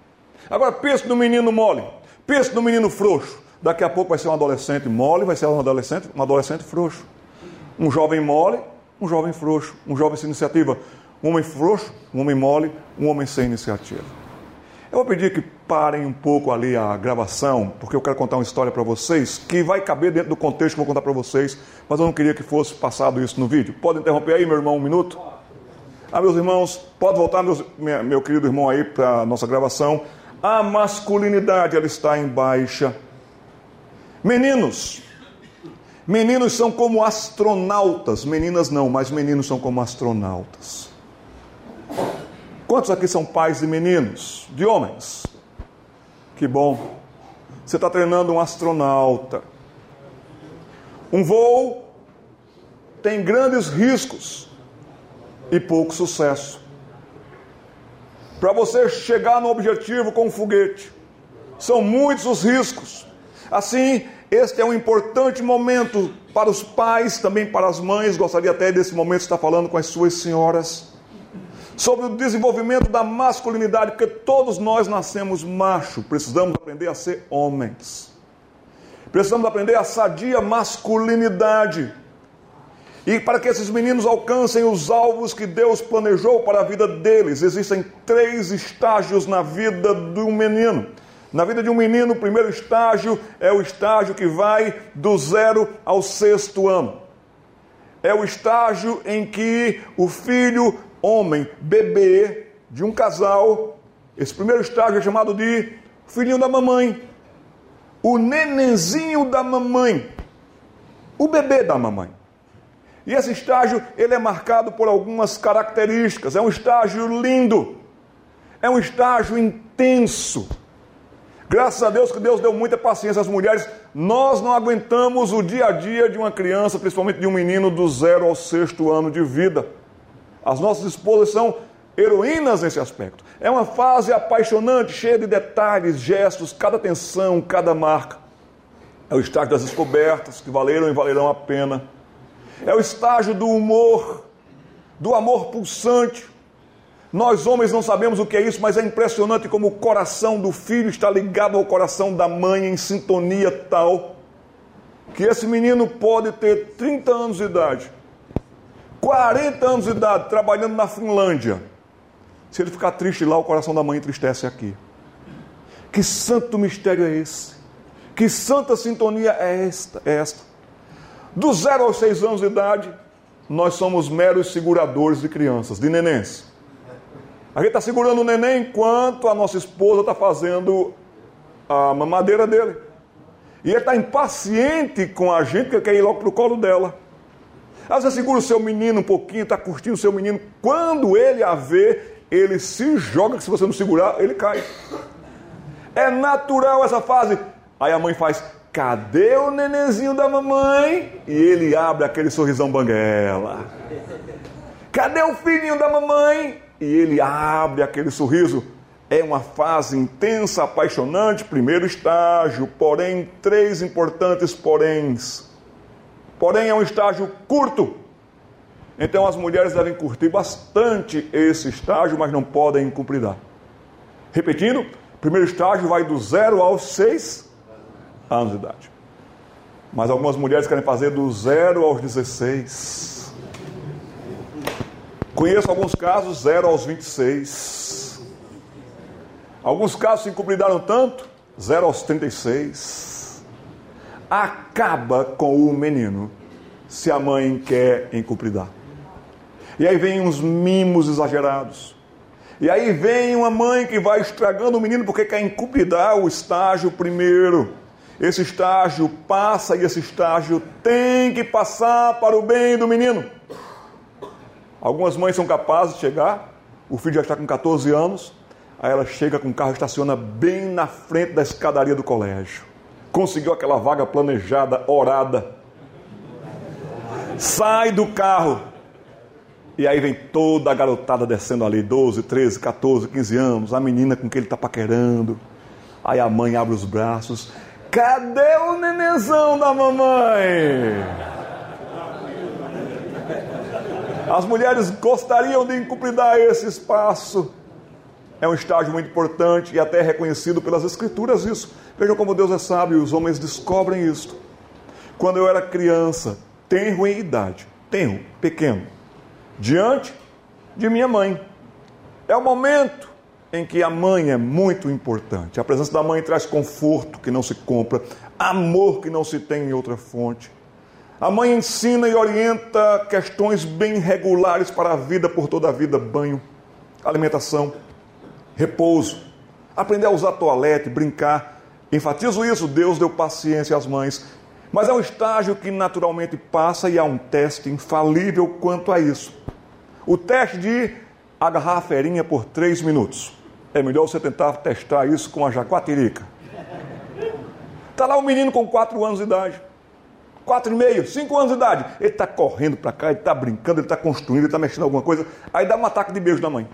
Agora pense no menino mole, pense no menino frouxo. Daqui a pouco vai ser um adolescente mole, vai ser um adolescente, um adolescente frouxo. Um jovem mole, um jovem frouxo, um jovem sem iniciativa. Um homem frouxo, um homem mole, um homem sem iniciativa. Eu vou pedir que parem um pouco ali a gravação, porque eu quero contar uma história para vocês que vai caber dentro do contexto que eu vou contar para vocês, mas eu não queria que fosse passado isso no vídeo. Pode interromper aí, meu irmão, um minuto? Ah, meus irmãos, pode voltar, meus, meu querido irmão, aí para nossa gravação. A masculinidade, ela está em baixa. Meninos, meninos são como astronautas, meninas não, mas meninos são como astronautas. Quantos aqui são pais de meninos, de homens? Que bom. Você está treinando um astronauta. Um voo tem grandes riscos e pouco sucesso. Para você chegar no objetivo com um foguete, são muitos os riscos. Assim, este é um importante momento para os pais, também para as mães. Gostaria até desse momento de estar falando com as suas senhoras sobre o desenvolvimento da masculinidade, porque todos nós nascemos macho, precisamos aprender a ser homens. Precisamos aprender a sadia masculinidade. E para que esses meninos alcancem os alvos que Deus planejou para a vida deles, existem três estágios na vida de um menino. Na vida de um menino, o primeiro estágio é o estágio que vai do zero ao sexto ano. É o estágio em que o filho, homem, bebê de um casal, esse primeiro estágio é chamado de filhinho da mamãe, o nenenzinho da mamãe, o bebê da mamãe. E esse estágio, ele é marcado por algumas características. É um estágio lindo. É um estágio intenso. Graças a Deus que Deus deu muita paciência às mulheres. Nós não aguentamos o dia a dia de uma criança, principalmente de um menino do zero ao sexto ano de vida. As nossas esposas são heroínas nesse aspecto. É uma fase apaixonante, cheia de detalhes, gestos, cada tensão, cada marca. É o estágio das descobertas que valeram e valerão a pena é o estágio do humor, do amor pulsante. Nós homens não sabemos o que é isso, mas é impressionante como o coração do filho está ligado ao coração da mãe em sintonia tal que esse menino pode ter 30 anos de idade, 40 anos de idade, trabalhando na Finlândia. Se ele ficar triste lá, o coração da mãe entristece aqui. Que santo mistério é esse? Que santa sintonia é esta? É esta? Do zero aos seis anos de idade, nós somos meros seguradores de crianças, de nenéns. A gente está segurando o neném enquanto a nossa esposa está fazendo a mamadeira dele. E ele está impaciente com a gente, ele quer ir logo para o colo dela. Aí você segura o seu menino um pouquinho, está curtindo o seu menino. Quando ele a vê, ele se joga, que se você não segurar, ele cai. É natural essa fase. Aí a mãe faz, Cadê o nenenzinho da mamãe? E ele abre aquele sorrisão banguela. Cadê o filhinho da mamãe? E ele abre aquele sorriso. É uma fase intensa, apaixonante, primeiro estágio, porém, três importantes poréns. Porém, é um estágio curto. Então, as mulheres devem curtir bastante esse estágio, mas não podem cumprir. Repetindo, primeiro estágio vai do zero aos seis anos de idade. Mas algumas mulheres querem fazer do zero aos 16. Conheço alguns casos, zero aos 26. Alguns casos se encobridaram tanto, zero aos 36. Acaba com o menino se a mãe quer encupridar. E aí vem uns mimos exagerados. E aí vem uma mãe que vai estragando o menino porque quer encupridar o estágio primeiro. Esse estágio passa e esse estágio tem que passar para o bem do menino. Algumas mães são capazes de chegar, o filho já está com 14 anos, aí ela chega com o carro, estaciona bem na frente da escadaria do colégio. Conseguiu aquela vaga planejada, orada. Sai do carro. E aí vem toda a garotada descendo ali, 12, 13, 14, 15 anos, a menina com quem ele está paquerando. Aí a mãe abre os braços Cadê o nenenzão da mamãe? As mulheres gostariam de encupridar esse espaço. É um estágio muito importante e até reconhecido pelas escrituras isso. Vejam como Deus é sábio, os homens descobrem isso. Quando eu era criança, tenro em idade, tenro, pequeno, diante de minha mãe. É o momento em que a mãe é muito importante. A presença da mãe traz conforto que não se compra, amor que não se tem em outra fonte. A mãe ensina e orienta questões bem regulares para a vida por toda a vida: banho, alimentação, repouso, aprender a usar toalete, brincar. Enfatizo isso, Deus deu paciência às mães. Mas é um estágio que naturalmente passa e há um teste infalível quanto a isso. O teste de agarrar a ferinha por três minutos. É melhor você tentar testar isso com a jaguatirica. Está lá um menino com quatro anos de idade. Quatro e meio, cinco anos de idade. Ele está correndo para cá, ele está brincando, ele está construindo, ele está mexendo alguma coisa. Aí dá um ataque de beijo da mãe.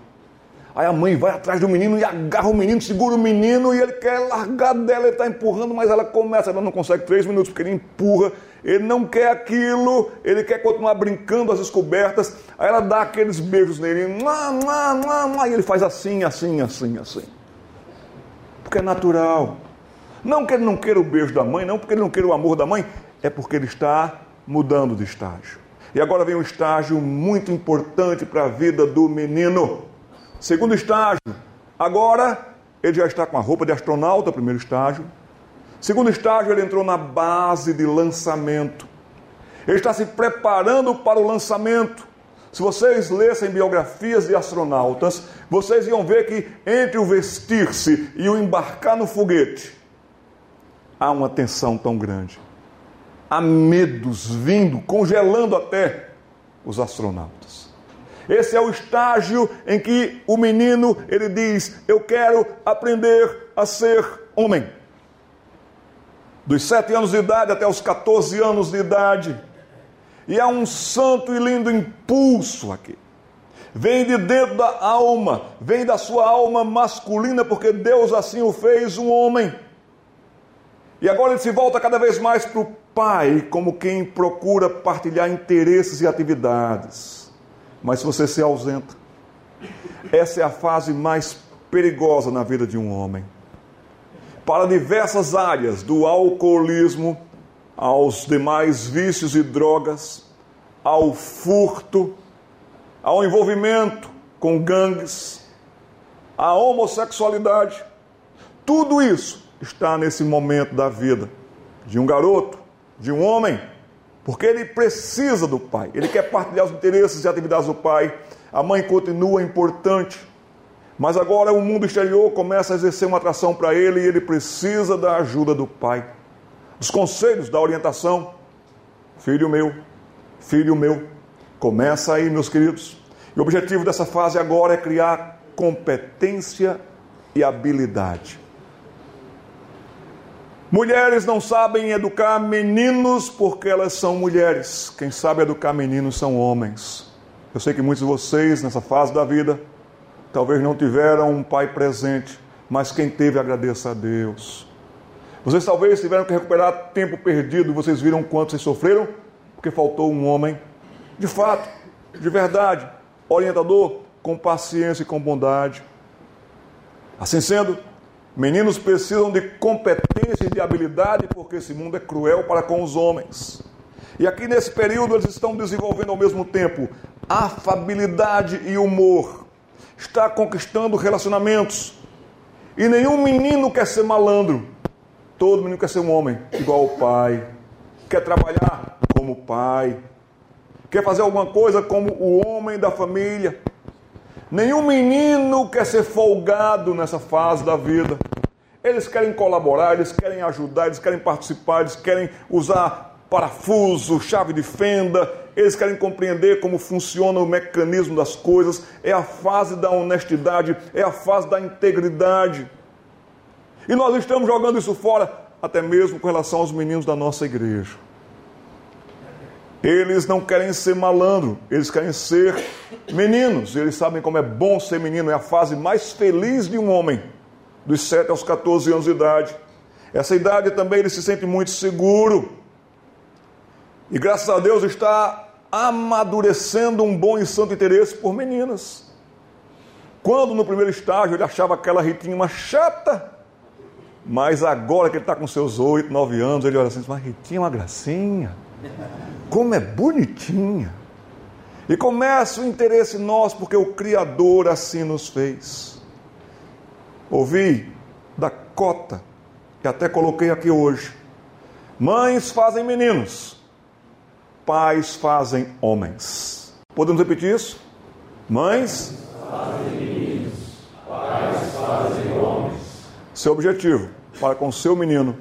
Aí a mãe vai atrás do menino e agarra o menino, segura o menino e ele quer largar dela, ele está empurrando, mas ela começa, ela não consegue três minutos, porque ele empurra, ele não quer aquilo, ele quer continuar brincando às descobertas, aí ela dá aqueles beijos nele, e ele faz assim, assim, assim, assim. Porque é natural. Não que ele não queira o beijo da mãe, não porque ele não queira o amor da mãe, é porque ele está mudando de estágio. E agora vem um estágio muito importante para a vida do menino Segundo estágio, agora ele já está com a roupa de astronauta, primeiro estágio. Segundo estágio, ele entrou na base de lançamento. Ele está se preparando para o lançamento. Se vocês lessem biografias de astronautas, vocês iam ver que entre o vestir-se e o embarcar no foguete, há uma tensão tão grande. Há medos vindo, congelando até os astronautas. Esse é o estágio em que o menino ele diz: Eu quero aprender a ser homem. Dos sete anos de idade até os 14 anos de idade. E há um santo e lindo impulso aqui. Vem de dentro da alma, vem da sua alma masculina, porque Deus assim o fez um homem. E agora ele se volta cada vez mais para o pai, como quem procura partilhar interesses e atividades mas se você se ausenta, essa é a fase mais perigosa na vida de um homem. Para diversas áreas, do alcoolismo aos demais vícios e drogas, ao furto, ao envolvimento com gangues, à homossexualidade, tudo isso está nesse momento da vida de um garoto, de um homem porque ele precisa do pai, ele quer partilhar os interesses e atividades do pai. A mãe continua importante, mas agora o mundo exterior começa a exercer uma atração para ele e ele precisa da ajuda do pai, dos conselhos, da orientação. Filho meu, filho meu, começa aí, meus queridos. E o objetivo dessa fase agora é criar competência e habilidade. Mulheres não sabem educar meninos porque elas são mulheres. Quem sabe educar meninos são homens. Eu sei que muitos de vocês, nessa fase da vida, talvez não tiveram um pai presente, mas quem teve, agradeça a Deus. Vocês talvez tiveram que recuperar tempo perdido, vocês viram quanto vocês sofreram, porque faltou um homem, de fato, de verdade, orientador, com paciência e com bondade. Assim sendo, Meninos precisam de competência e de habilidade porque esse mundo é cruel para com os homens. E aqui nesse período eles estão desenvolvendo ao mesmo tempo afabilidade e humor. Está conquistando relacionamentos. E nenhum menino quer ser malandro. Todo menino quer ser um homem igual ao pai. Quer trabalhar como o pai. Quer fazer alguma coisa como o homem da família. Nenhum menino quer ser folgado nessa fase da vida. Eles querem colaborar, eles querem ajudar, eles querem participar, eles querem usar parafuso, chave de fenda, eles querem compreender como funciona o mecanismo das coisas. É a fase da honestidade, é a fase da integridade. E nós estamos jogando isso fora, até mesmo com relação aos meninos da nossa igreja. Eles não querem ser malandro, eles querem ser meninos. Eles sabem como é bom ser menino, é a fase mais feliz de um homem, dos 7 aos 14 anos de idade. Essa idade também ele se sente muito seguro. E graças a Deus está amadurecendo um bom e santo interesse por meninas. Quando no primeiro estágio ele achava aquela Ritinha uma chata, mas agora que ele está com seus 8, 9 anos, ele olha assim, mas Ritinha é uma gracinha. Como é bonitinha. E começa o interesse nosso, porque o Criador assim nos fez. Ouvi da cota, que até coloquei aqui hoje. Mães fazem meninos, pais fazem homens. Podemos repetir isso? Mães fazem meninos, pais fazem homens. Seu objetivo para com seu menino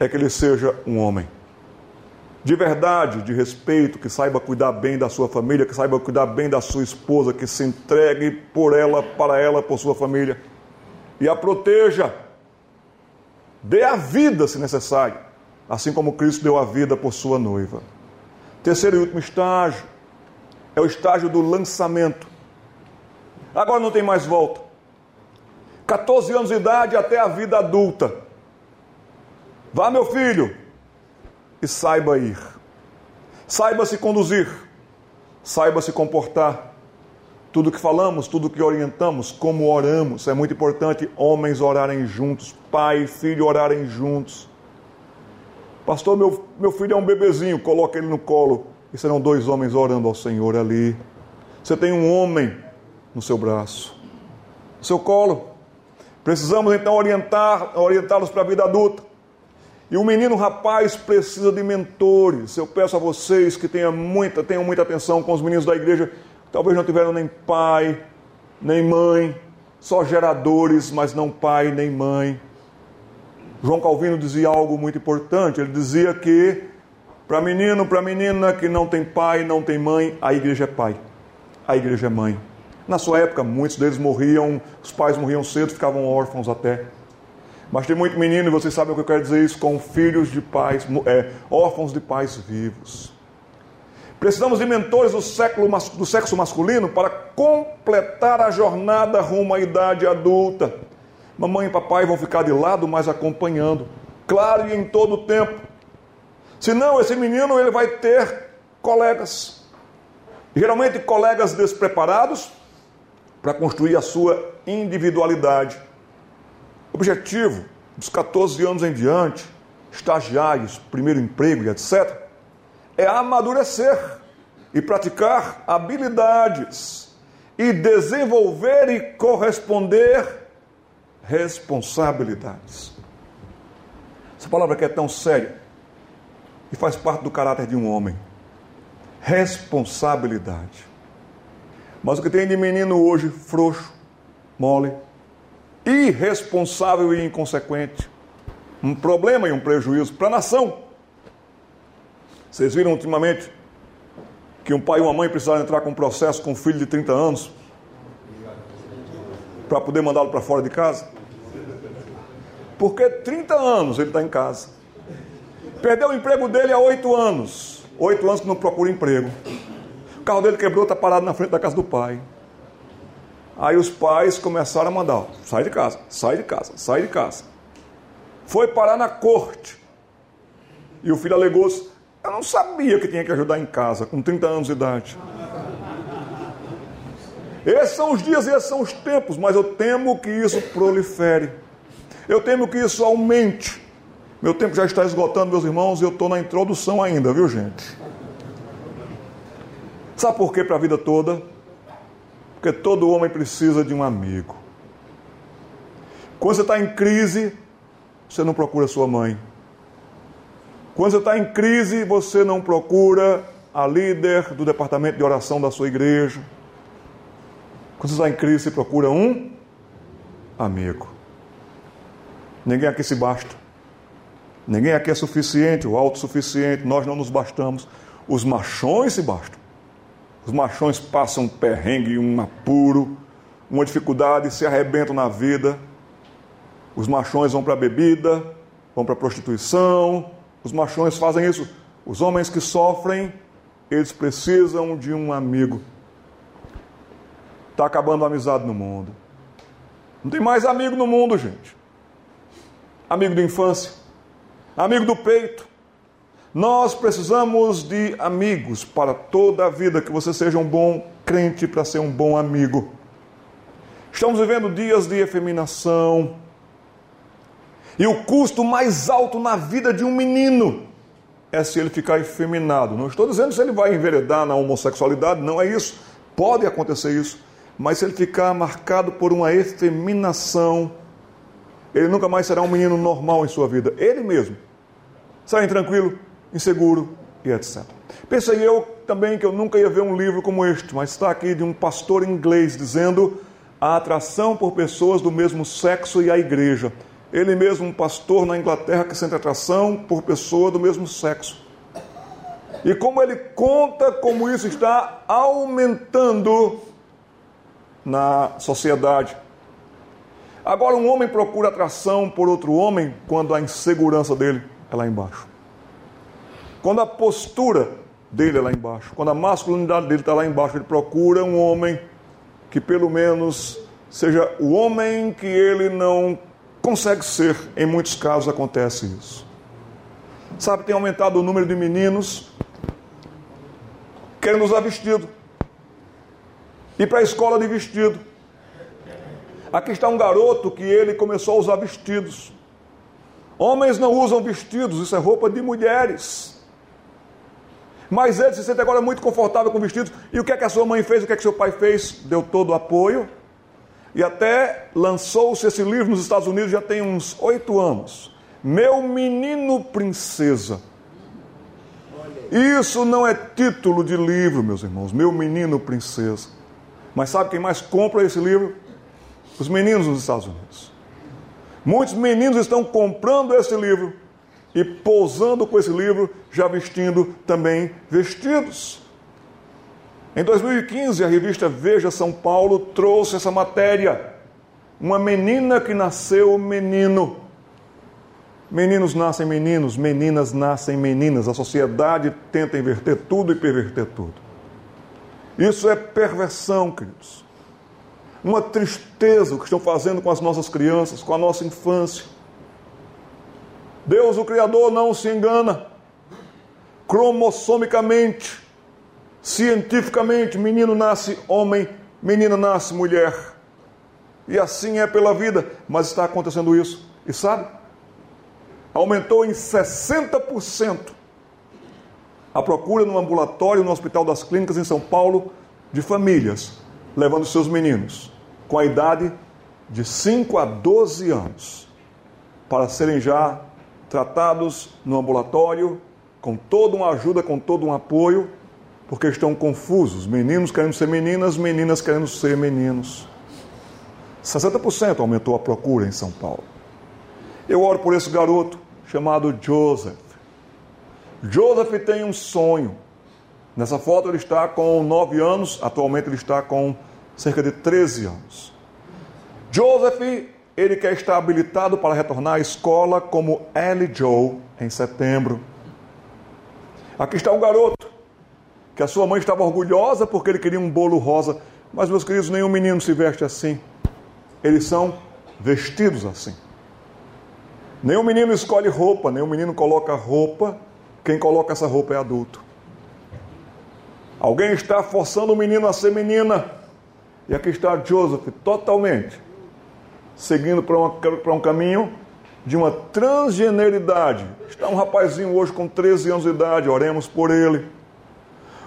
é que ele seja um homem de verdade, de respeito, que saiba cuidar bem da sua família, que saiba cuidar bem da sua esposa, que se entregue por ela, para ela, por sua família e a proteja. Dê a vida se necessário, assim como Cristo deu a vida por sua noiva. Terceiro e último estágio é o estágio do lançamento. Agora não tem mais volta. 14 anos de idade até a vida adulta. Vá, meu filho, e saiba ir. Saiba se conduzir. Saiba se comportar. Tudo que falamos, tudo que orientamos, como oramos, é muito importante homens orarem juntos, pai e filho orarem juntos. Pastor, meu, meu filho é um bebezinho, coloque ele no colo. E serão dois homens orando ao Senhor ali. Você tem um homem no seu braço, no seu colo. Precisamos então orientar, orientá-los para a vida adulta. E o menino rapaz precisa de mentores. Eu peço a vocês que tenham muita, tenham muita atenção com os meninos da igreja. Talvez não tiveram nem pai, nem mãe, só geradores, mas não pai nem mãe. João Calvino dizia algo muito importante. Ele dizia que para menino, para menina que não tem pai, não tem mãe, a igreja é pai, a igreja é mãe. Na sua época, muitos deles morriam, os pais morriam cedo, ficavam órfãos até. Mas tem muito menino, e vocês sabem o que eu quero dizer isso, com filhos de pais, é, órfãos de pais vivos. Precisamos de mentores do, século, do sexo masculino para completar a jornada rumo à idade adulta. Mamãe e papai vão ficar de lado, mas acompanhando, claro e em todo o tempo. Senão, esse menino ele vai ter colegas, geralmente colegas despreparados para construir a sua individualidade objetivo dos 14 anos em diante, estagiários, primeiro emprego e etc., é amadurecer e praticar habilidades e desenvolver e corresponder responsabilidades. Essa palavra aqui é tão séria e faz parte do caráter de um homem. Responsabilidade. Mas o que tem de menino hoje, frouxo, mole, irresponsável e inconsequente. Um problema e um prejuízo para a nação. Vocês viram ultimamente que um pai e uma mãe precisaram entrar com um processo com um filho de 30 anos para poder mandá-lo para fora de casa? Porque 30 anos ele está em casa. Perdeu o emprego dele há 8 anos. 8 anos que não procura emprego. O carro dele quebrou, está parado na frente da casa do pai. Aí os pais começaram a mandar: sai de casa, sai de casa, sai de casa. Foi parar na corte. E o filho alegou: eu não sabia que tinha que ajudar em casa, com 30 anos de idade. Esses são os dias e esses são os tempos, mas eu temo que isso prolifere. Eu temo que isso aumente. Meu tempo já está esgotando, meus irmãos, e eu estou na introdução ainda, viu, gente? Sabe por quê para a vida toda? Porque todo homem precisa de um amigo. Quando você está em crise, você não procura sua mãe. Quando você está em crise, você não procura a líder do departamento de oração da sua igreja. Quando você está em crise, você procura um amigo. Ninguém aqui se basta. Ninguém aqui é suficiente ou autossuficiente. Nós não nos bastamos. Os machões se bastam. Os machões passam um perrengue, um apuro, uma dificuldade, se arrebentam na vida. Os machões vão para a bebida, vão para a prostituição. Os machões fazem isso. Os homens que sofrem, eles precisam de um amigo. Está acabando a amizade no mundo. Não tem mais amigo no mundo, gente. Amigo de infância, amigo do peito, nós precisamos de amigos para toda a vida, que você seja um bom crente para ser um bom amigo. Estamos vivendo dias de efeminação. E o custo mais alto na vida de um menino é se ele ficar efeminado. Não estou dizendo se ele vai enveredar na homossexualidade, não é isso. Pode acontecer isso. Mas se ele ficar marcado por uma efeminação, ele nunca mais será um menino normal em sua vida. Ele mesmo será intranquilo, inseguro e etc. Pensei eu também que eu nunca ia ver um livro como este, mas está aqui de um pastor inglês dizendo a atração por pessoas do mesmo sexo e a igreja. Ele mesmo, um pastor na Inglaterra que sente atração por pessoa do mesmo sexo. E como ele conta como isso está aumentando na sociedade. Agora, um homem procura atração por outro homem quando a insegurança dele é lá embaixo. Quando a postura dele é lá embaixo, quando a masculinidade dele está lá embaixo, ele procura um homem que pelo menos seja o homem que ele não consegue ser. Em muitos casos acontece isso. Sabe, tem aumentado o número de meninos querendo usar vestido. Ir para a escola de vestido. Aqui está um garoto que ele começou a usar vestidos. Homens não usam vestidos, isso é roupa de mulheres. Mas ele se sente agora muito confortável com vestidos. E o que é que a sua mãe fez? O que é que seu pai fez? Deu todo o apoio. E até lançou-se esse livro nos Estados Unidos já tem uns oito anos. Meu Menino Princesa. Isso não é título de livro, meus irmãos. Meu Menino Princesa. Mas sabe quem mais compra esse livro? Os meninos nos Estados Unidos. Muitos meninos estão comprando esse livro e pousando com esse livro, já vestindo também vestidos. Em 2015, a revista Veja São Paulo trouxe essa matéria. Uma menina que nasceu menino. Meninos nascem meninos, meninas nascem meninas. A sociedade tenta inverter tudo e perverter tudo. Isso é perversão, queridos. Uma tristeza o que estão fazendo com as nossas crianças, com a nossa infância. Deus, o Criador, não se engana. Cromossomicamente, cientificamente, menino nasce homem, menina nasce mulher. E assim é pela vida, mas está acontecendo isso. E sabe? Aumentou em 60% a procura no ambulatório, no Hospital das Clínicas em São Paulo, de famílias levando seus meninos com a idade de 5 a 12 anos para serem já tratados no ambulatório com toda uma ajuda, com todo um apoio, porque estão confusos. Meninos querendo ser meninas, meninas querendo ser meninos. 60% aumentou a procura em São Paulo. Eu oro por esse garoto chamado Joseph. Joseph tem um sonho. Nessa foto ele está com 9 anos, atualmente ele está com cerca de 13 anos. Joseph, ele quer estar habilitado para retornar à escola como Ellie Joe em setembro. Aqui está um garoto que a sua mãe estava orgulhosa porque ele queria um bolo rosa, mas meus queridos, nenhum menino se veste assim. Eles são vestidos assim. Nenhum menino escolhe roupa, nenhum menino coloca roupa quem coloca essa roupa é adulto. Alguém está forçando o menino a ser menina. E aqui está Joseph totalmente seguindo para um caminho de uma transgeneridade. Está um rapazinho hoje com 13 anos de idade, oremos por ele.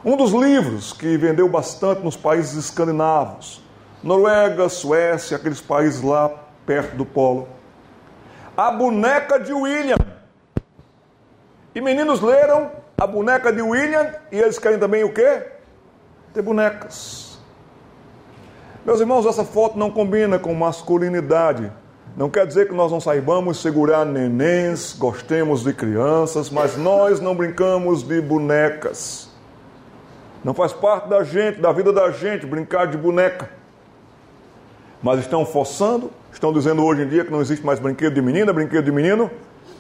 Um dos livros que vendeu bastante nos países escandinavos, Noruega, Suécia, aqueles países lá perto do polo. A boneca de William. E meninos leram a boneca de William e eles querem também o quê? Ter bonecas. Meus irmãos, essa foto não combina com masculinidade. Não quer dizer que nós não saibamos segurar nenéns, gostemos de crianças, mas nós não brincamos de bonecas. Não faz parte da gente, da vida da gente, brincar de boneca. Mas estão forçando, estão dizendo hoje em dia que não existe mais brinquedo de menina, brinquedo de menino.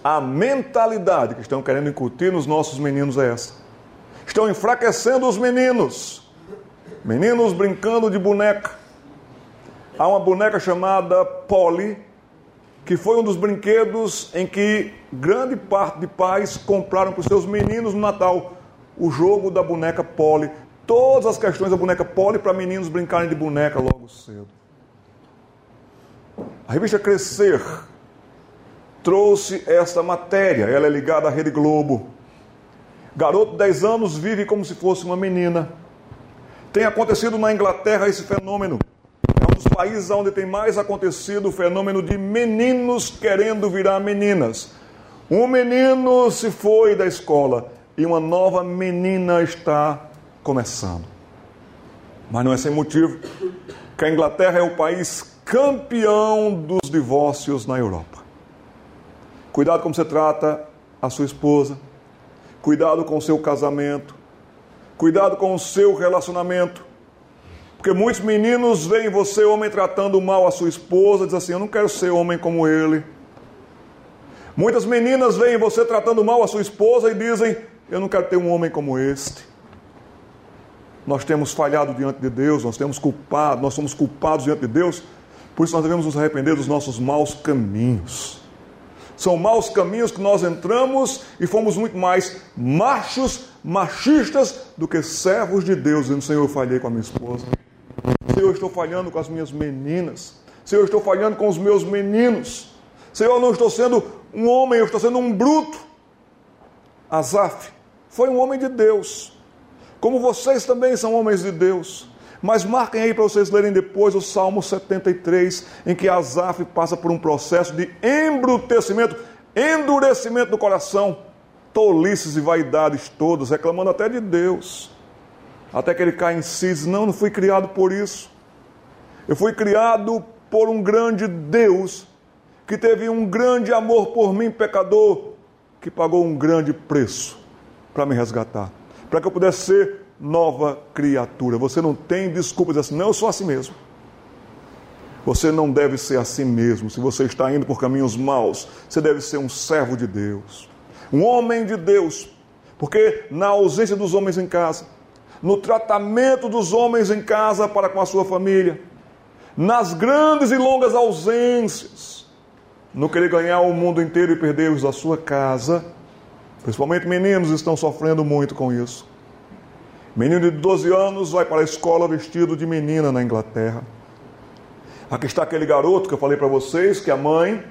A mentalidade que estão querendo incutir nos nossos meninos é essa. Estão enfraquecendo os meninos. Meninos brincando de boneca. Há uma boneca chamada Polly, que foi um dos brinquedos em que grande parte de pais compraram para os seus meninos no Natal. O jogo da boneca Polly. Todas as questões da boneca Polly para meninos brincarem de boneca logo cedo. A revista Crescer trouxe esta matéria. Ela é ligada à Rede Globo. Garoto de 10 anos vive como se fosse uma menina. Tem acontecido na Inglaterra esse fenômeno. Dos países onde tem mais acontecido o fenômeno de meninos querendo virar meninas. Um menino se foi da escola e uma nova menina está começando. Mas não é sem motivo que a Inglaterra é o país campeão dos divórcios na Europa. Cuidado como você trata a sua esposa, cuidado com o seu casamento, cuidado com o seu relacionamento. Porque muitos meninos veem você, homem, tratando mal a sua esposa, diz assim: Eu não quero ser homem como ele. Muitas meninas veem você tratando mal a sua esposa e dizem: Eu não quero ter um homem como este. Nós temos falhado diante de Deus, nós temos culpado, nós somos culpados diante de Deus, por isso nós devemos nos arrepender dos nossos maus caminhos. São maus caminhos que nós entramos e fomos muito mais machos, machistas, do que servos de Deus, dizendo: Senhor, eu falhei com a minha esposa. Senhor, estou falhando com as minhas meninas. Senhor, eu estou falhando com os meus meninos. Senhor, eu não estou sendo um homem, eu estou sendo um bruto. Asaf foi um homem de Deus, como vocês também são homens de Deus. Mas marquem aí para vocês lerem depois o Salmo 73, em que Asaf passa por um processo de embrutecimento, endurecimento do coração, tolices e vaidades todas, reclamando até de Deus. Até que ele cai em si e diz: Não, não fui criado por isso. Eu fui criado por um grande Deus que teve um grande amor por mim, pecador, que pagou um grande preço para me resgatar, para que eu pudesse ser nova criatura. Você não tem desculpa de dizer assim, não, eu sou assim mesmo. Você não deve ser assim mesmo. Se você está indo por caminhos maus, você deve ser um servo de Deus, um homem de Deus. Porque na ausência dos homens em casa, no tratamento dos homens em casa para com a sua família, nas grandes e longas ausências, no querer ganhar o mundo inteiro e perder os da sua casa, principalmente meninos estão sofrendo muito com isso. Menino de 12 anos vai para a escola vestido de menina na Inglaterra. Aqui está aquele garoto que eu falei para vocês, que a mãe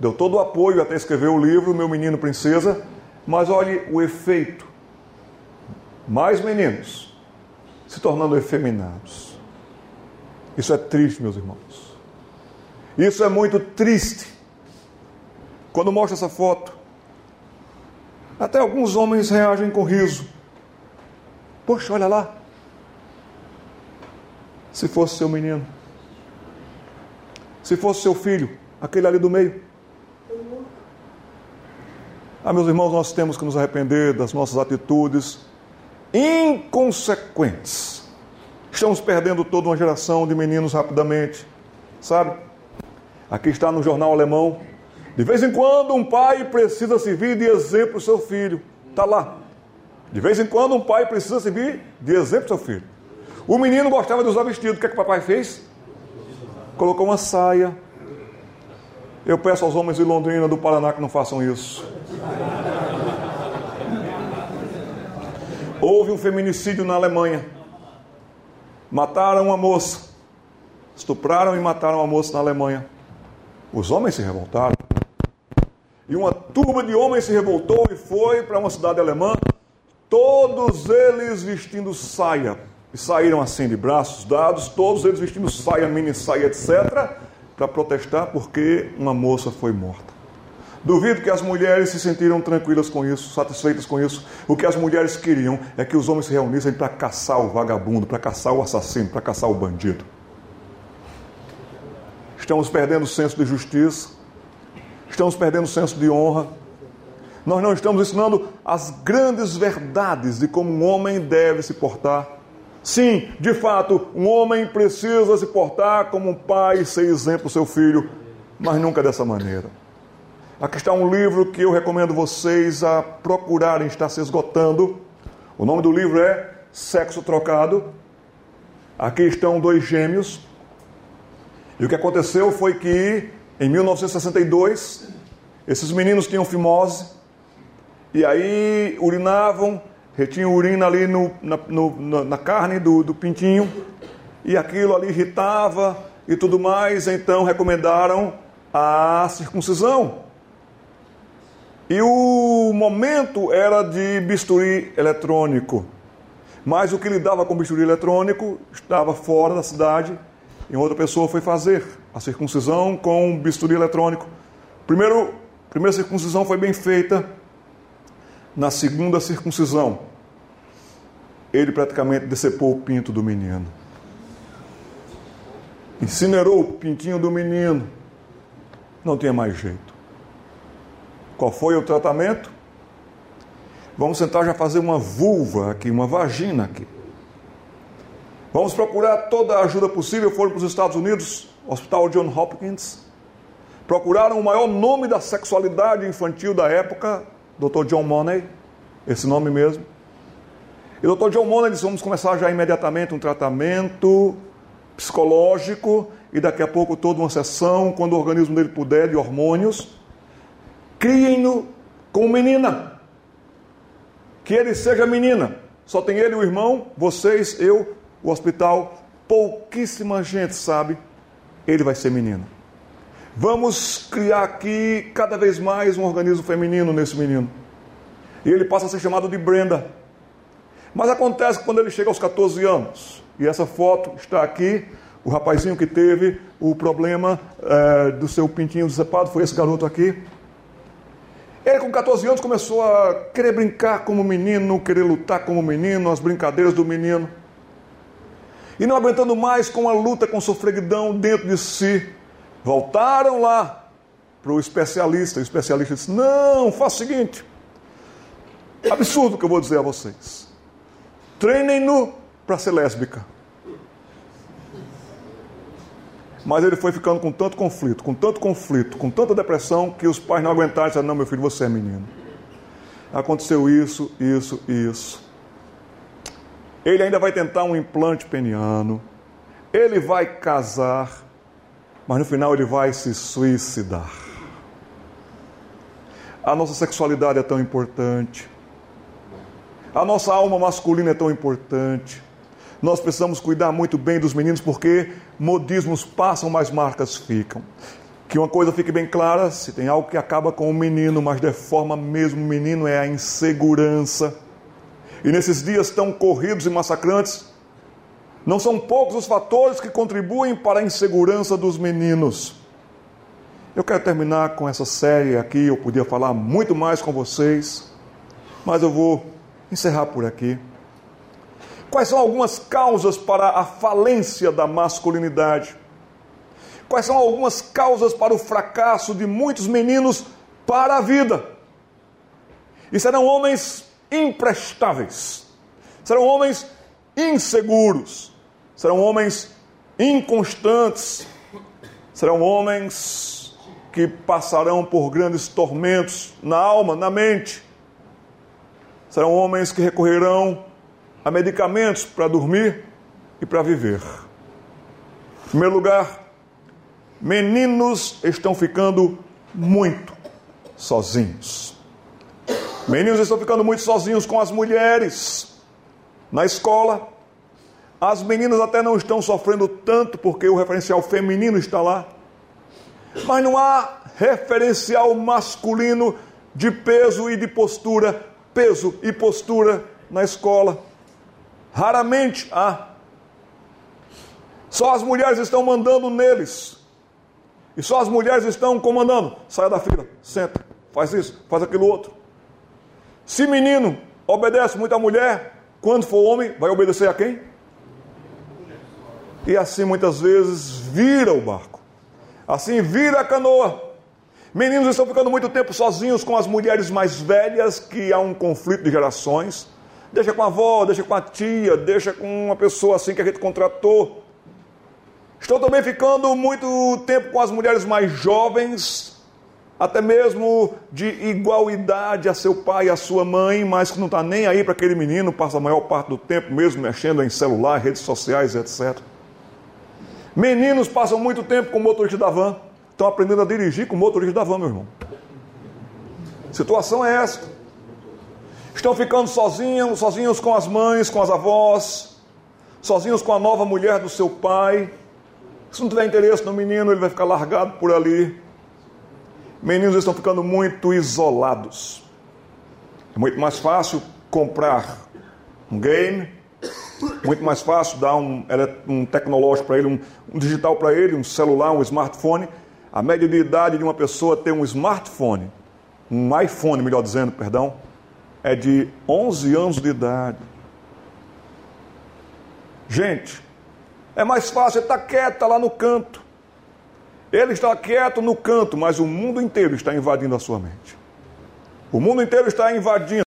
deu todo o apoio até escrever o livro Meu Menino Princesa, mas olhe o efeito. Mais meninos se tornando efeminados. Isso é triste, meus irmãos. Isso é muito triste. Quando mostra essa foto, até alguns homens reagem com riso. Poxa, olha lá. Se fosse seu menino, se fosse seu filho, aquele ali do meio. Ah, meus irmãos, nós temos que nos arrepender das nossas atitudes inconsequentes. Estamos perdendo toda uma geração de meninos rapidamente, sabe? Aqui está no jornal alemão. De vez em quando um pai precisa servir de exemplo ao seu filho. Está lá. De vez em quando um pai precisa servir de exemplo ao seu filho. O menino gostava de usar vestido. O que é que o papai fez? Colocou uma saia. Eu peço aos homens de Londrina, do Paraná, que não façam isso. Houve um feminicídio na Alemanha. Mataram uma moça. Estupraram e mataram uma moça na Alemanha. Os homens se revoltaram. E uma turma de homens se revoltou e foi para uma cidade alemã todos eles vestindo saia, e saíram assim de braços dados, todos eles vestindo saia, mini saia, etc., para protestar porque uma moça foi morta. Duvido que as mulheres se sentiram tranquilas com isso, satisfeitas com isso. O que as mulheres queriam é que os homens se reunissem para caçar o vagabundo, para caçar o assassino, para caçar o bandido. Estamos perdendo o senso de justiça, estamos perdendo o senso de honra, nós não estamos ensinando as grandes verdades de como um homem deve se portar. Sim, de fato, um homem precisa se portar como um pai e ser exemplo ao seu filho, mas nunca dessa maneira. Aqui está um livro que eu recomendo vocês a procurarem, está se esgotando. O nome do livro é Sexo Trocado. Aqui estão dois gêmeos. E o que aconteceu foi que, em 1962, esses meninos tinham fimose, e aí urinavam, retinham urina ali no, na, no, na, carne do, do pintinho, e aquilo ali irritava e tudo mais, então recomendaram a circuncisão. E o momento era de bisturi eletrônico. Mas o que lidava com bisturi eletrônico estava fora da cidade e outra pessoa foi fazer a circuncisão com bisturi eletrônico. Primeiro, primeira circuncisão foi bem feita. Na segunda circuncisão, ele praticamente decepou o pinto do menino. Incinerou o pintinho do menino. Não tinha mais jeito. Qual foi o tratamento? Vamos tentar já fazer uma vulva aqui, uma vagina aqui. Vamos procurar toda a ajuda possível. Foram para os Estados Unidos, Hospital John Hopkins. Procuraram o maior nome da sexualidade infantil da época, Dr. John Money, esse nome mesmo. E Dr. John Money disse: vamos começar já imediatamente um tratamento psicológico e daqui a pouco toda uma sessão, quando o organismo dele puder, de hormônios. Criem-no com menina. Que ele seja menina. Só tem ele, o irmão, vocês, eu, o hospital. Pouquíssima gente sabe. Ele vai ser menino. Vamos criar aqui cada vez mais um organismo feminino nesse menino. E ele passa a ser chamado de Brenda. Mas acontece que quando ele chega aos 14 anos, e essa foto está aqui, o rapazinho que teve o problema é, do seu pintinho decepado foi esse garoto aqui. Ele, com 14 anos, começou a querer brincar como menino, querer lutar como menino, as brincadeiras do menino. E não aguentando mais com a luta com sofreguidão dentro de si, voltaram lá para o especialista. O especialista disse: Não, faça o seguinte. Absurdo que eu vou dizer a vocês. Treinem-no para ser lésbica. Mas ele foi ficando com tanto conflito, com tanto conflito, com tanta depressão, que os pais não aguentaram e disseram: Não, meu filho, você é menino. Aconteceu isso, isso isso. Ele ainda vai tentar um implante peniano. Ele vai casar. Mas no final ele vai se suicidar. A nossa sexualidade é tão importante. A nossa alma masculina é tão importante. Nós precisamos cuidar muito bem dos meninos porque modismos passam, mas marcas ficam. Que uma coisa fique bem clara: se tem algo que acaba com o menino, mas deforma mesmo o menino, é a insegurança. E nesses dias tão corridos e massacrantes, não são poucos os fatores que contribuem para a insegurança dos meninos. Eu quero terminar com essa série aqui, eu podia falar muito mais com vocês, mas eu vou encerrar por aqui. Quais são algumas causas para a falência da masculinidade? Quais são algumas causas para o fracasso de muitos meninos para a vida? E serão homens imprestáveis, serão homens inseguros, serão homens inconstantes, serão homens que passarão por grandes tormentos na alma, na mente, serão homens que recorrerão a medicamentos para dormir e para viver. Em primeiro lugar, meninos estão ficando muito sozinhos. Meninos estão ficando muito sozinhos com as mulheres. Na escola, as meninas até não estão sofrendo tanto porque o referencial feminino está lá. Mas não há referencial masculino de peso e de postura, peso e postura na escola. Raramente há. Só as mulheres estão mandando neles. E só as mulheres estão comandando. Saia da fila, senta, faz isso, faz aquilo outro. Se menino obedece muito à mulher, quando for homem, vai obedecer a quem? E assim muitas vezes vira o barco. Assim vira a canoa. Meninos estão ficando muito tempo sozinhos com as mulheres mais velhas, que há um conflito de gerações. Deixa com a avó, deixa com a tia, deixa com uma pessoa assim que a gente contratou. Estou também ficando muito tempo com as mulheres mais jovens, até mesmo de igual idade a seu pai e a sua mãe, mas que não está nem aí para aquele menino, passa a maior parte do tempo mesmo mexendo em celular, redes sociais, etc. Meninos passam muito tempo com motorista da van, estão aprendendo a dirigir com motorista da van, meu irmão. situação é essa. Estão ficando sozinhos, sozinhos com as mães, com as avós, sozinhos com a nova mulher do seu pai. Se não tiver interesse no menino, ele vai ficar largado por ali. Meninos estão ficando muito isolados. É muito mais fácil comprar um game, Muito mais fácil dar um, um tecnológico para ele, um, um digital para ele, um celular, um smartphone. A média de idade de uma pessoa ter um smartphone, um iPhone, melhor dizendo, perdão, é de 11 anos de idade. Gente, é mais fácil estar quieto lá no canto. Ele está quieto no canto, mas o mundo inteiro está invadindo a sua mente. O mundo inteiro está invadindo.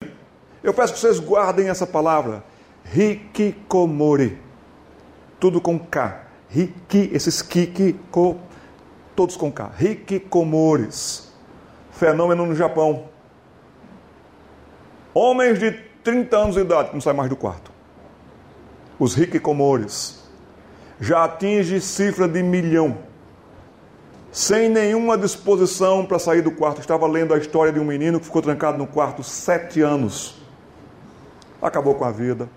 Eu peço que vocês guardem essa palavra. Hikikomori. Tudo com K. Hiki, esses kiki, ko, todos com K. Hikikomores. Fenômeno no Japão. Homens de 30 anos de idade que não saem mais do quarto. Os hikikomores. Já atinge cifra de milhão sem nenhuma disposição para sair do quarto. Estava lendo a história de um menino que ficou trancado no quarto sete anos. Acabou com a vida.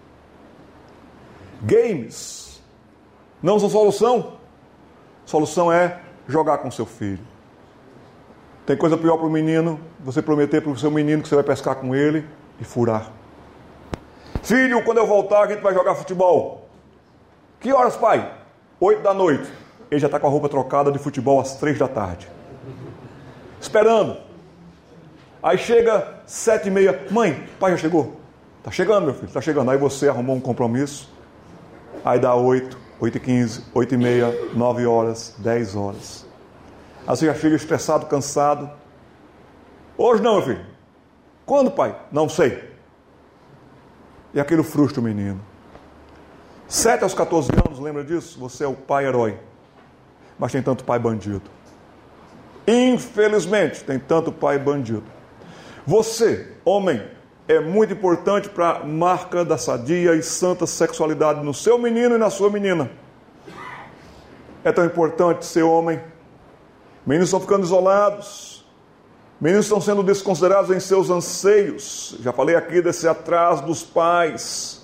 Games não são solução. Solução é jogar com seu filho. Tem coisa pior para o menino, você prometer para o seu menino que você vai pescar com ele e furar. Filho, quando eu voltar, a gente vai jogar futebol. Que horas, pai? Oito da noite ele já está com a roupa trocada de futebol às três da tarde. Esperando. Aí chega sete e meia. Mãe, pai já chegou? Está chegando, meu filho, está chegando. Aí você arrumou um compromisso. Aí dá oito, oito e quinze, oito e meia, nove horas, dez horas. Aí você já chega estressado, cansado. Hoje não, meu filho. Quando, pai? Não sei. E aquilo frustra o menino. Sete aos 14 anos, lembra disso? Você é o pai herói mas tem tanto pai bandido. Infelizmente, tem tanto pai bandido. Você, homem, é muito importante para a marca da sadia e santa sexualidade no seu menino e na sua menina. É tão importante ser homem. Meninos estão ficando isolados. Meninos estão sendo desconsiderados em seus anseios. Já falei aqui desse atraso dos pais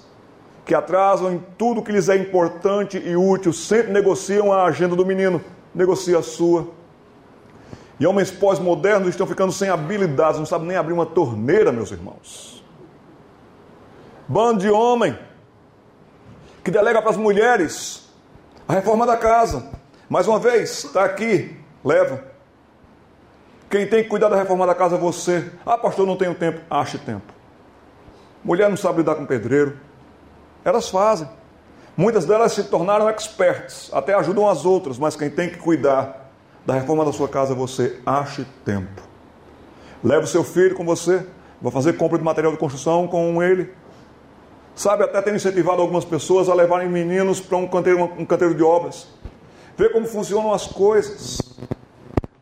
que atrasam em tudo que lhes é importante e útil, sempre negociam a agenda do menino, negocia a sua. E homens pós-modernos estão ficando sem habilidades, não sabem nem abrir uma torneira, meus irmãos. Bando de homem que delega para as mulheres a reforma da casa. Mais uma vez, está aqui, leva. Quem tem que cuidar da reforma da casa é você. Ah, pastor, não tenho tempo. Ache tempo. Mulher não sabe lidar com pedreiro. Elas fazem. Muitas delas se tornaram experts, até ajudam as outras, mas quem tem que cuidar da reforma da sua casa é você. Ache tempo. Leve o seu filho com você. Vou fazer compra de material de construção com ele. Sabe, até ter incentivado algumas pessoas a levarem meninos para um canteiro, um canteiro de obras. Ver como funcionam as coisas.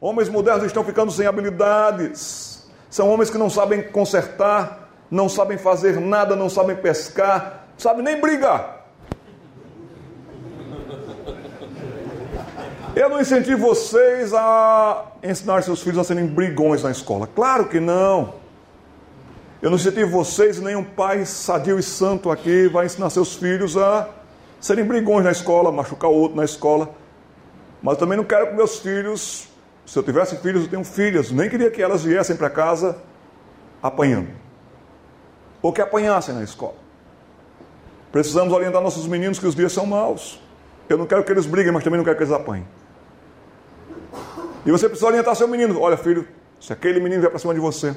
Homens modernos estão ficando sem habilidades. São homens que não sabem consertar, não sabem fazer nada, não sabem pescar, sabe nem brigar. Eu não incentivo vocês a ensinar seus filhos a serem brigões na escola. Claro que não. Eu não incentivo vocês, nenhum pai sadio e santo aqui vai ensinar seus filhos a serem brigões na escola, machucar o outro na escola. Mas também não quero que meus filhos, se eu tivesse filhos, eu tenho filhas, nem queria que elas viessem para casa apanhando. Ou que apanhassem na escola. Precisamos orientar nossos meninos que os dias são maus. Eu não quero que eles briguem, mas também não quero que eles apanhem. E você precisa orientar seu menino. Olha, filho, se aquele menino vier para cima de você,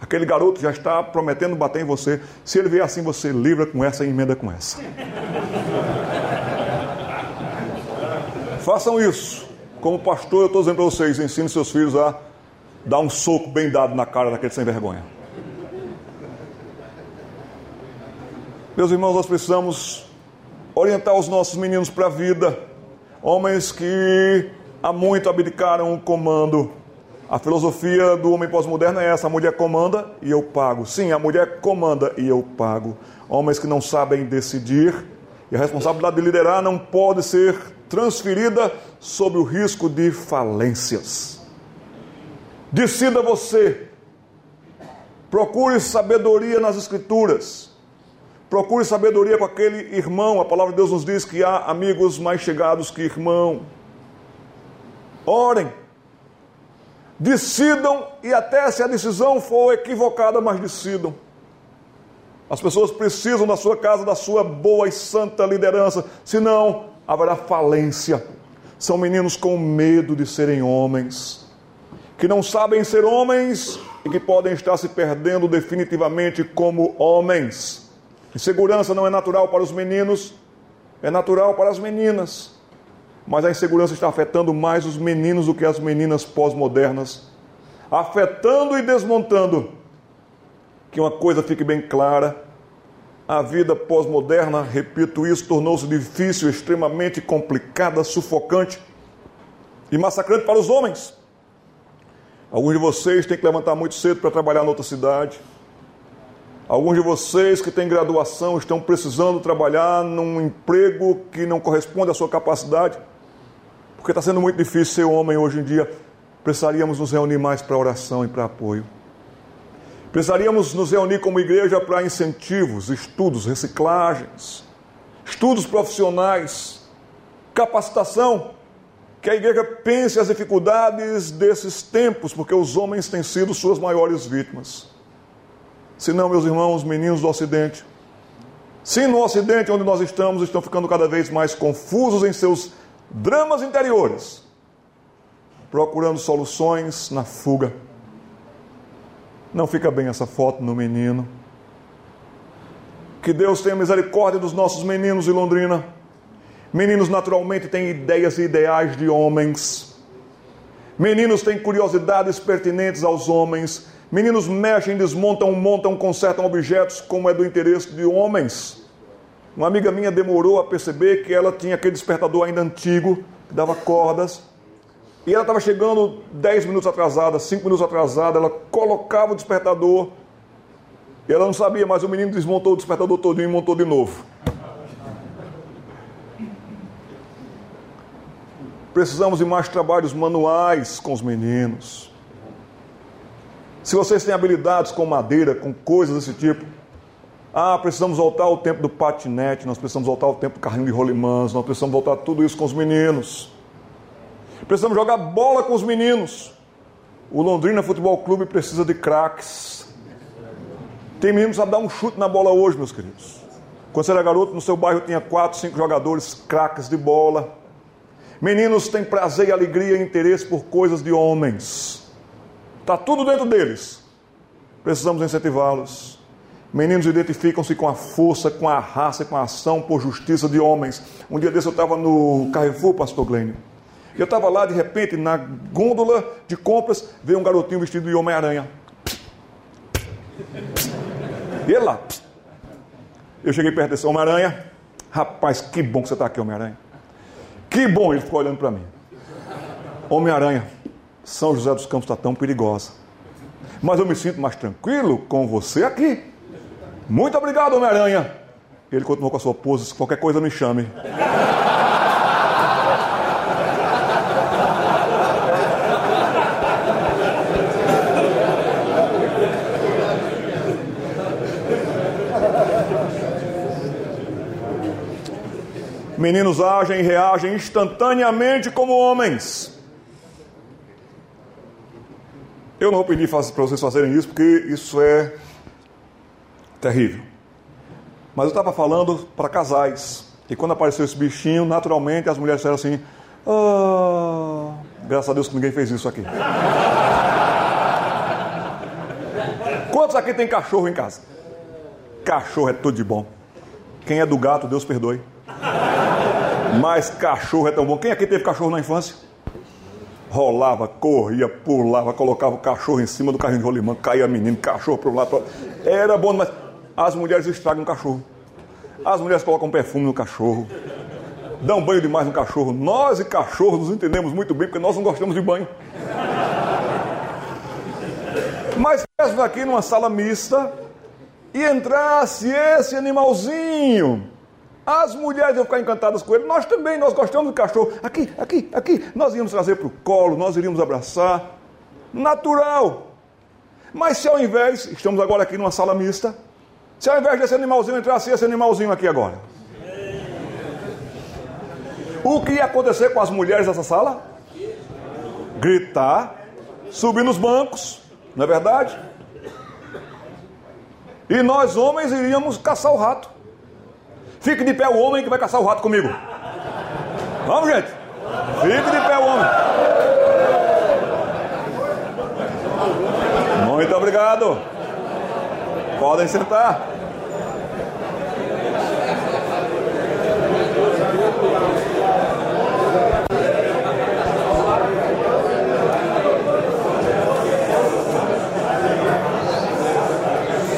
aquele garoto já está prometendo bater em você. Se ele vier assim, você livra com essa e emenda com essa. Façam isso. Como pastor, eu estou dizendo para vocês: ensine seus filhos a dar um soco bem dado na cara daquele sem vergonha. Meus irmãos, nós precisamos orientar os nossos meninos para a vida. Homens que há muito abdicaram o comando. A filosofia do homem pós-moderno é essa: a mulher comanda e eu pago. Sim, a mulher comanda e eu pago. Homens que não sabem decidir e a responsabilidade de liderar não pode ser transferida sob o risco de falências. Decida você. Procure sabedoria nas Escrituras. Procure sabedoria com aquele irmão. A palavra de Deus nos diz que há amigos mais chegados que irmão. Orem. Decidam e até se a decisão for equivocada, mas decidam. As pessoas precisam da sua casa, da sua boa e santa liderança, senão haverá falência. São meninos com medo de serem homens, que não sabem ser homens e que podem estar se perdendo definitivamente como homens. Insegurança não é natural para os meninos, é natural para as meninas. Mas a insegurança está afetando mais os meninos do que as meninas pós-modernas, afetando e desmontando que uma coisa fique bem clara: a vida pós-moderna, repito isso, tornou-se difícil, extremamente complicada, sufocante e massacrante para os homens. Alguns de vocês têm que levantar muito cedo para trabalhar em outra cidade. Alguns de vocês que têm graduação estão precisando trabalhar num emprego que não corresponde à sua capacidade, porque está sendo muito difícil ser homem hoje em dia. Precisaríamos nos reunir mais para oração e para apoio. Precisaríamos nos reunir como igreja para incentivos, estudos, reciclagens, estudos profissionais, capacitação. Que a igreja pense as dificuldades desses tempos, porque os homens têm sido suas maiores vítimas. Se não, meus irmãos, meninos do Ocidente, sim, no Ocidente, onde nós estamos, estão ficando cada vez mais confusos em seus dramas interiores, procurando soluções na fuga não fica bem essa foto no menino. Que Deus tenha misericórdia dos nossos meninos de Londrina. Meninos naturalmente têm ideias e ideais de homens. Meninos têm curiosidades pertinentes aos homens. Meninos mexem, desmontam, montam, consertam objetos como é do interesse de homens. Uma amiga minha demorou a perceber que ela tinha aquele despertador ainda antigo, que dava cordas. E ela estava chegando 10 minutos atrasada, 5 minutos atrasada, ela colocava o despertador. E ela não sabia, mas o menino desmontou o despertador todinho e montou de novo. Precisamos de mais trabalhos manuais com os meninos. Se vocês têm habilidades com madeira, com coisas desse tipo, ah, precisamos voltar ao tempo do patinete, nós precisamos voltar ao tempo do carrinho de rolimãs, nós precisamos voltar tudo isso com os meninos. Precisamos jogar bola com os meninos. O Londrina Futebol Clube precisa de craques. Tem meninos a dar um chute na bola hoje, meus queridos. Quando você era garoto, no seu bairro tinha quatro, cinco jogadores craques de bola. Meninos têm prazer e alegria e interesse por coisas de homens. Está tudo dentro deles. Precisamos incentivá-los. Meninos identificam-se com a força, com a raça, com a ação por justiça de homens. Um dia desse eu estava no Carrefour, pastor Glênio. Eu estava lá, de repente, na gôndola de compras, veio um garotinho vestido de Homem-Aranha. E lá. Eu cheguei perto desse Homem-Aranha. Rapaz, que bom que você está aqui, Homem-Aranha. Que bom, ele ficou olhando para mim. Homem-Aranha, São José dos Campos está tão perigosa. Mas eu me sinto mais tranquilo com você aqui. Muito obrigado, Homem-Aranha. Ele continuou com a sua pose, se qualquer coisa me chame. Meninos agem e reagem instantaneamente como homens. Eu não vou pedir para vocês fazerem isso, porque isso é terrível. Mas eu estava falando para casais. E quando apareceu esse bichinho, naturalmente as mulheres disseram assim: oh, graças a Deus que ninguém fez isso aqui. <laughs> Quantos aqui tem cachorro em casa? Cachorro é tudo de bom. Quem é do gato, Deus perdoe. Mas cachorro é tão bom. Quem aqui teve cachorro na infância? Rolava, corria, pulava, colocava o cachorro em cima do carrinho de rolimão, caía menino, cachorro para um lado. Pro... Era bom, mas as mulheres estragam o cachorro. As mulheres colocam perfume no cachorro, dão banho demais no cachorro. Nós e cachorros nos entendemos muito bem, porque nós não gostamos de banho. Mas mesmo aqui numa sala mista e entrasse esse animalzinho as mulheres iam ficar encantadas com ele, nós também, nós gostamos do cachorro. Aqui, aqui, aqui. Nós íamos trazer para o colo, nós iríamos abraçar. Natural. Mas se ao invés, estamos agora aqui numa sala mista, se ao invés desse animalzinho entrasse esse animalzinho aqui agora. O que ia acontecer com as mulheres dessa sala? Gritar, subir nos bancos, não é verdade? E nós homens iríamos caçar o rato. Fique de pé o homem que vai caçar o rato comigo. Vamos, gente. Fique de pé o homem. Muito obrigado. Podem sentar.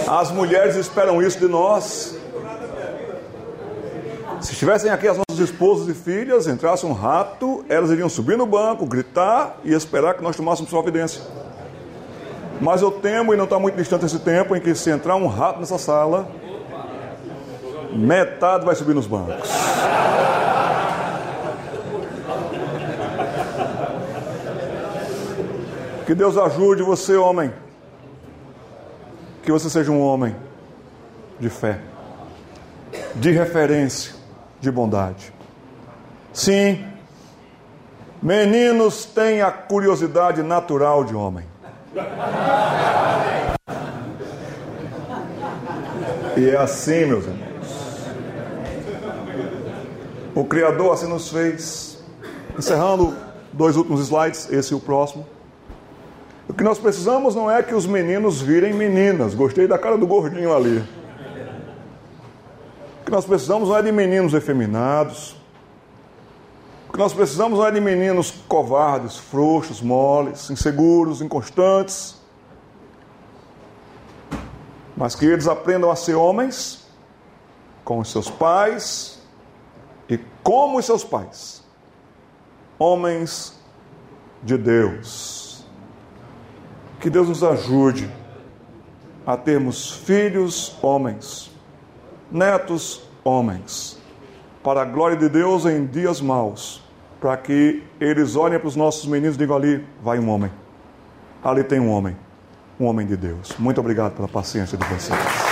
As mulheres esperam isso de nós. Se estivessem aqui as nossas esposas e filhas, entrasse um rato, elas iriam subir no banco, gritar e esperar que nós tomássemos providência. Mas eu temo, e não está muito distante esse tempo, em que se entrar um rato nessa sala, metade vai subir nos bancos. Que Deus ajude você, homem. Que você seja um homem de fé, de referência, de bondade. Sim, meninos têm a curiosidade natural de homem. E é assim, meus irmãos. O Criador assim nos fez. Encerrando dois últimos slides, esse e o próximo. O que nós precisamos não é que os meninos virem meninas. Gostei da cara do gordinho ali. Nós precisamos não é de meninos efeminados. O que nós precisamos não é de meninos covardes, frouxos, moles, inseguros, inconstantes. Mas que eles aprendam a ser homens com os seus pais e como os seus pais. Homens de Deus. Que Deus nos ajude a termos filhos homens, netos homens, para a glória de Deus em dias maus para que eles olhem para os nossos meninos e digam ali, vai um homem. Ali tem um homem, um homem de Deus. Muito obrigado pela paciência de vocês.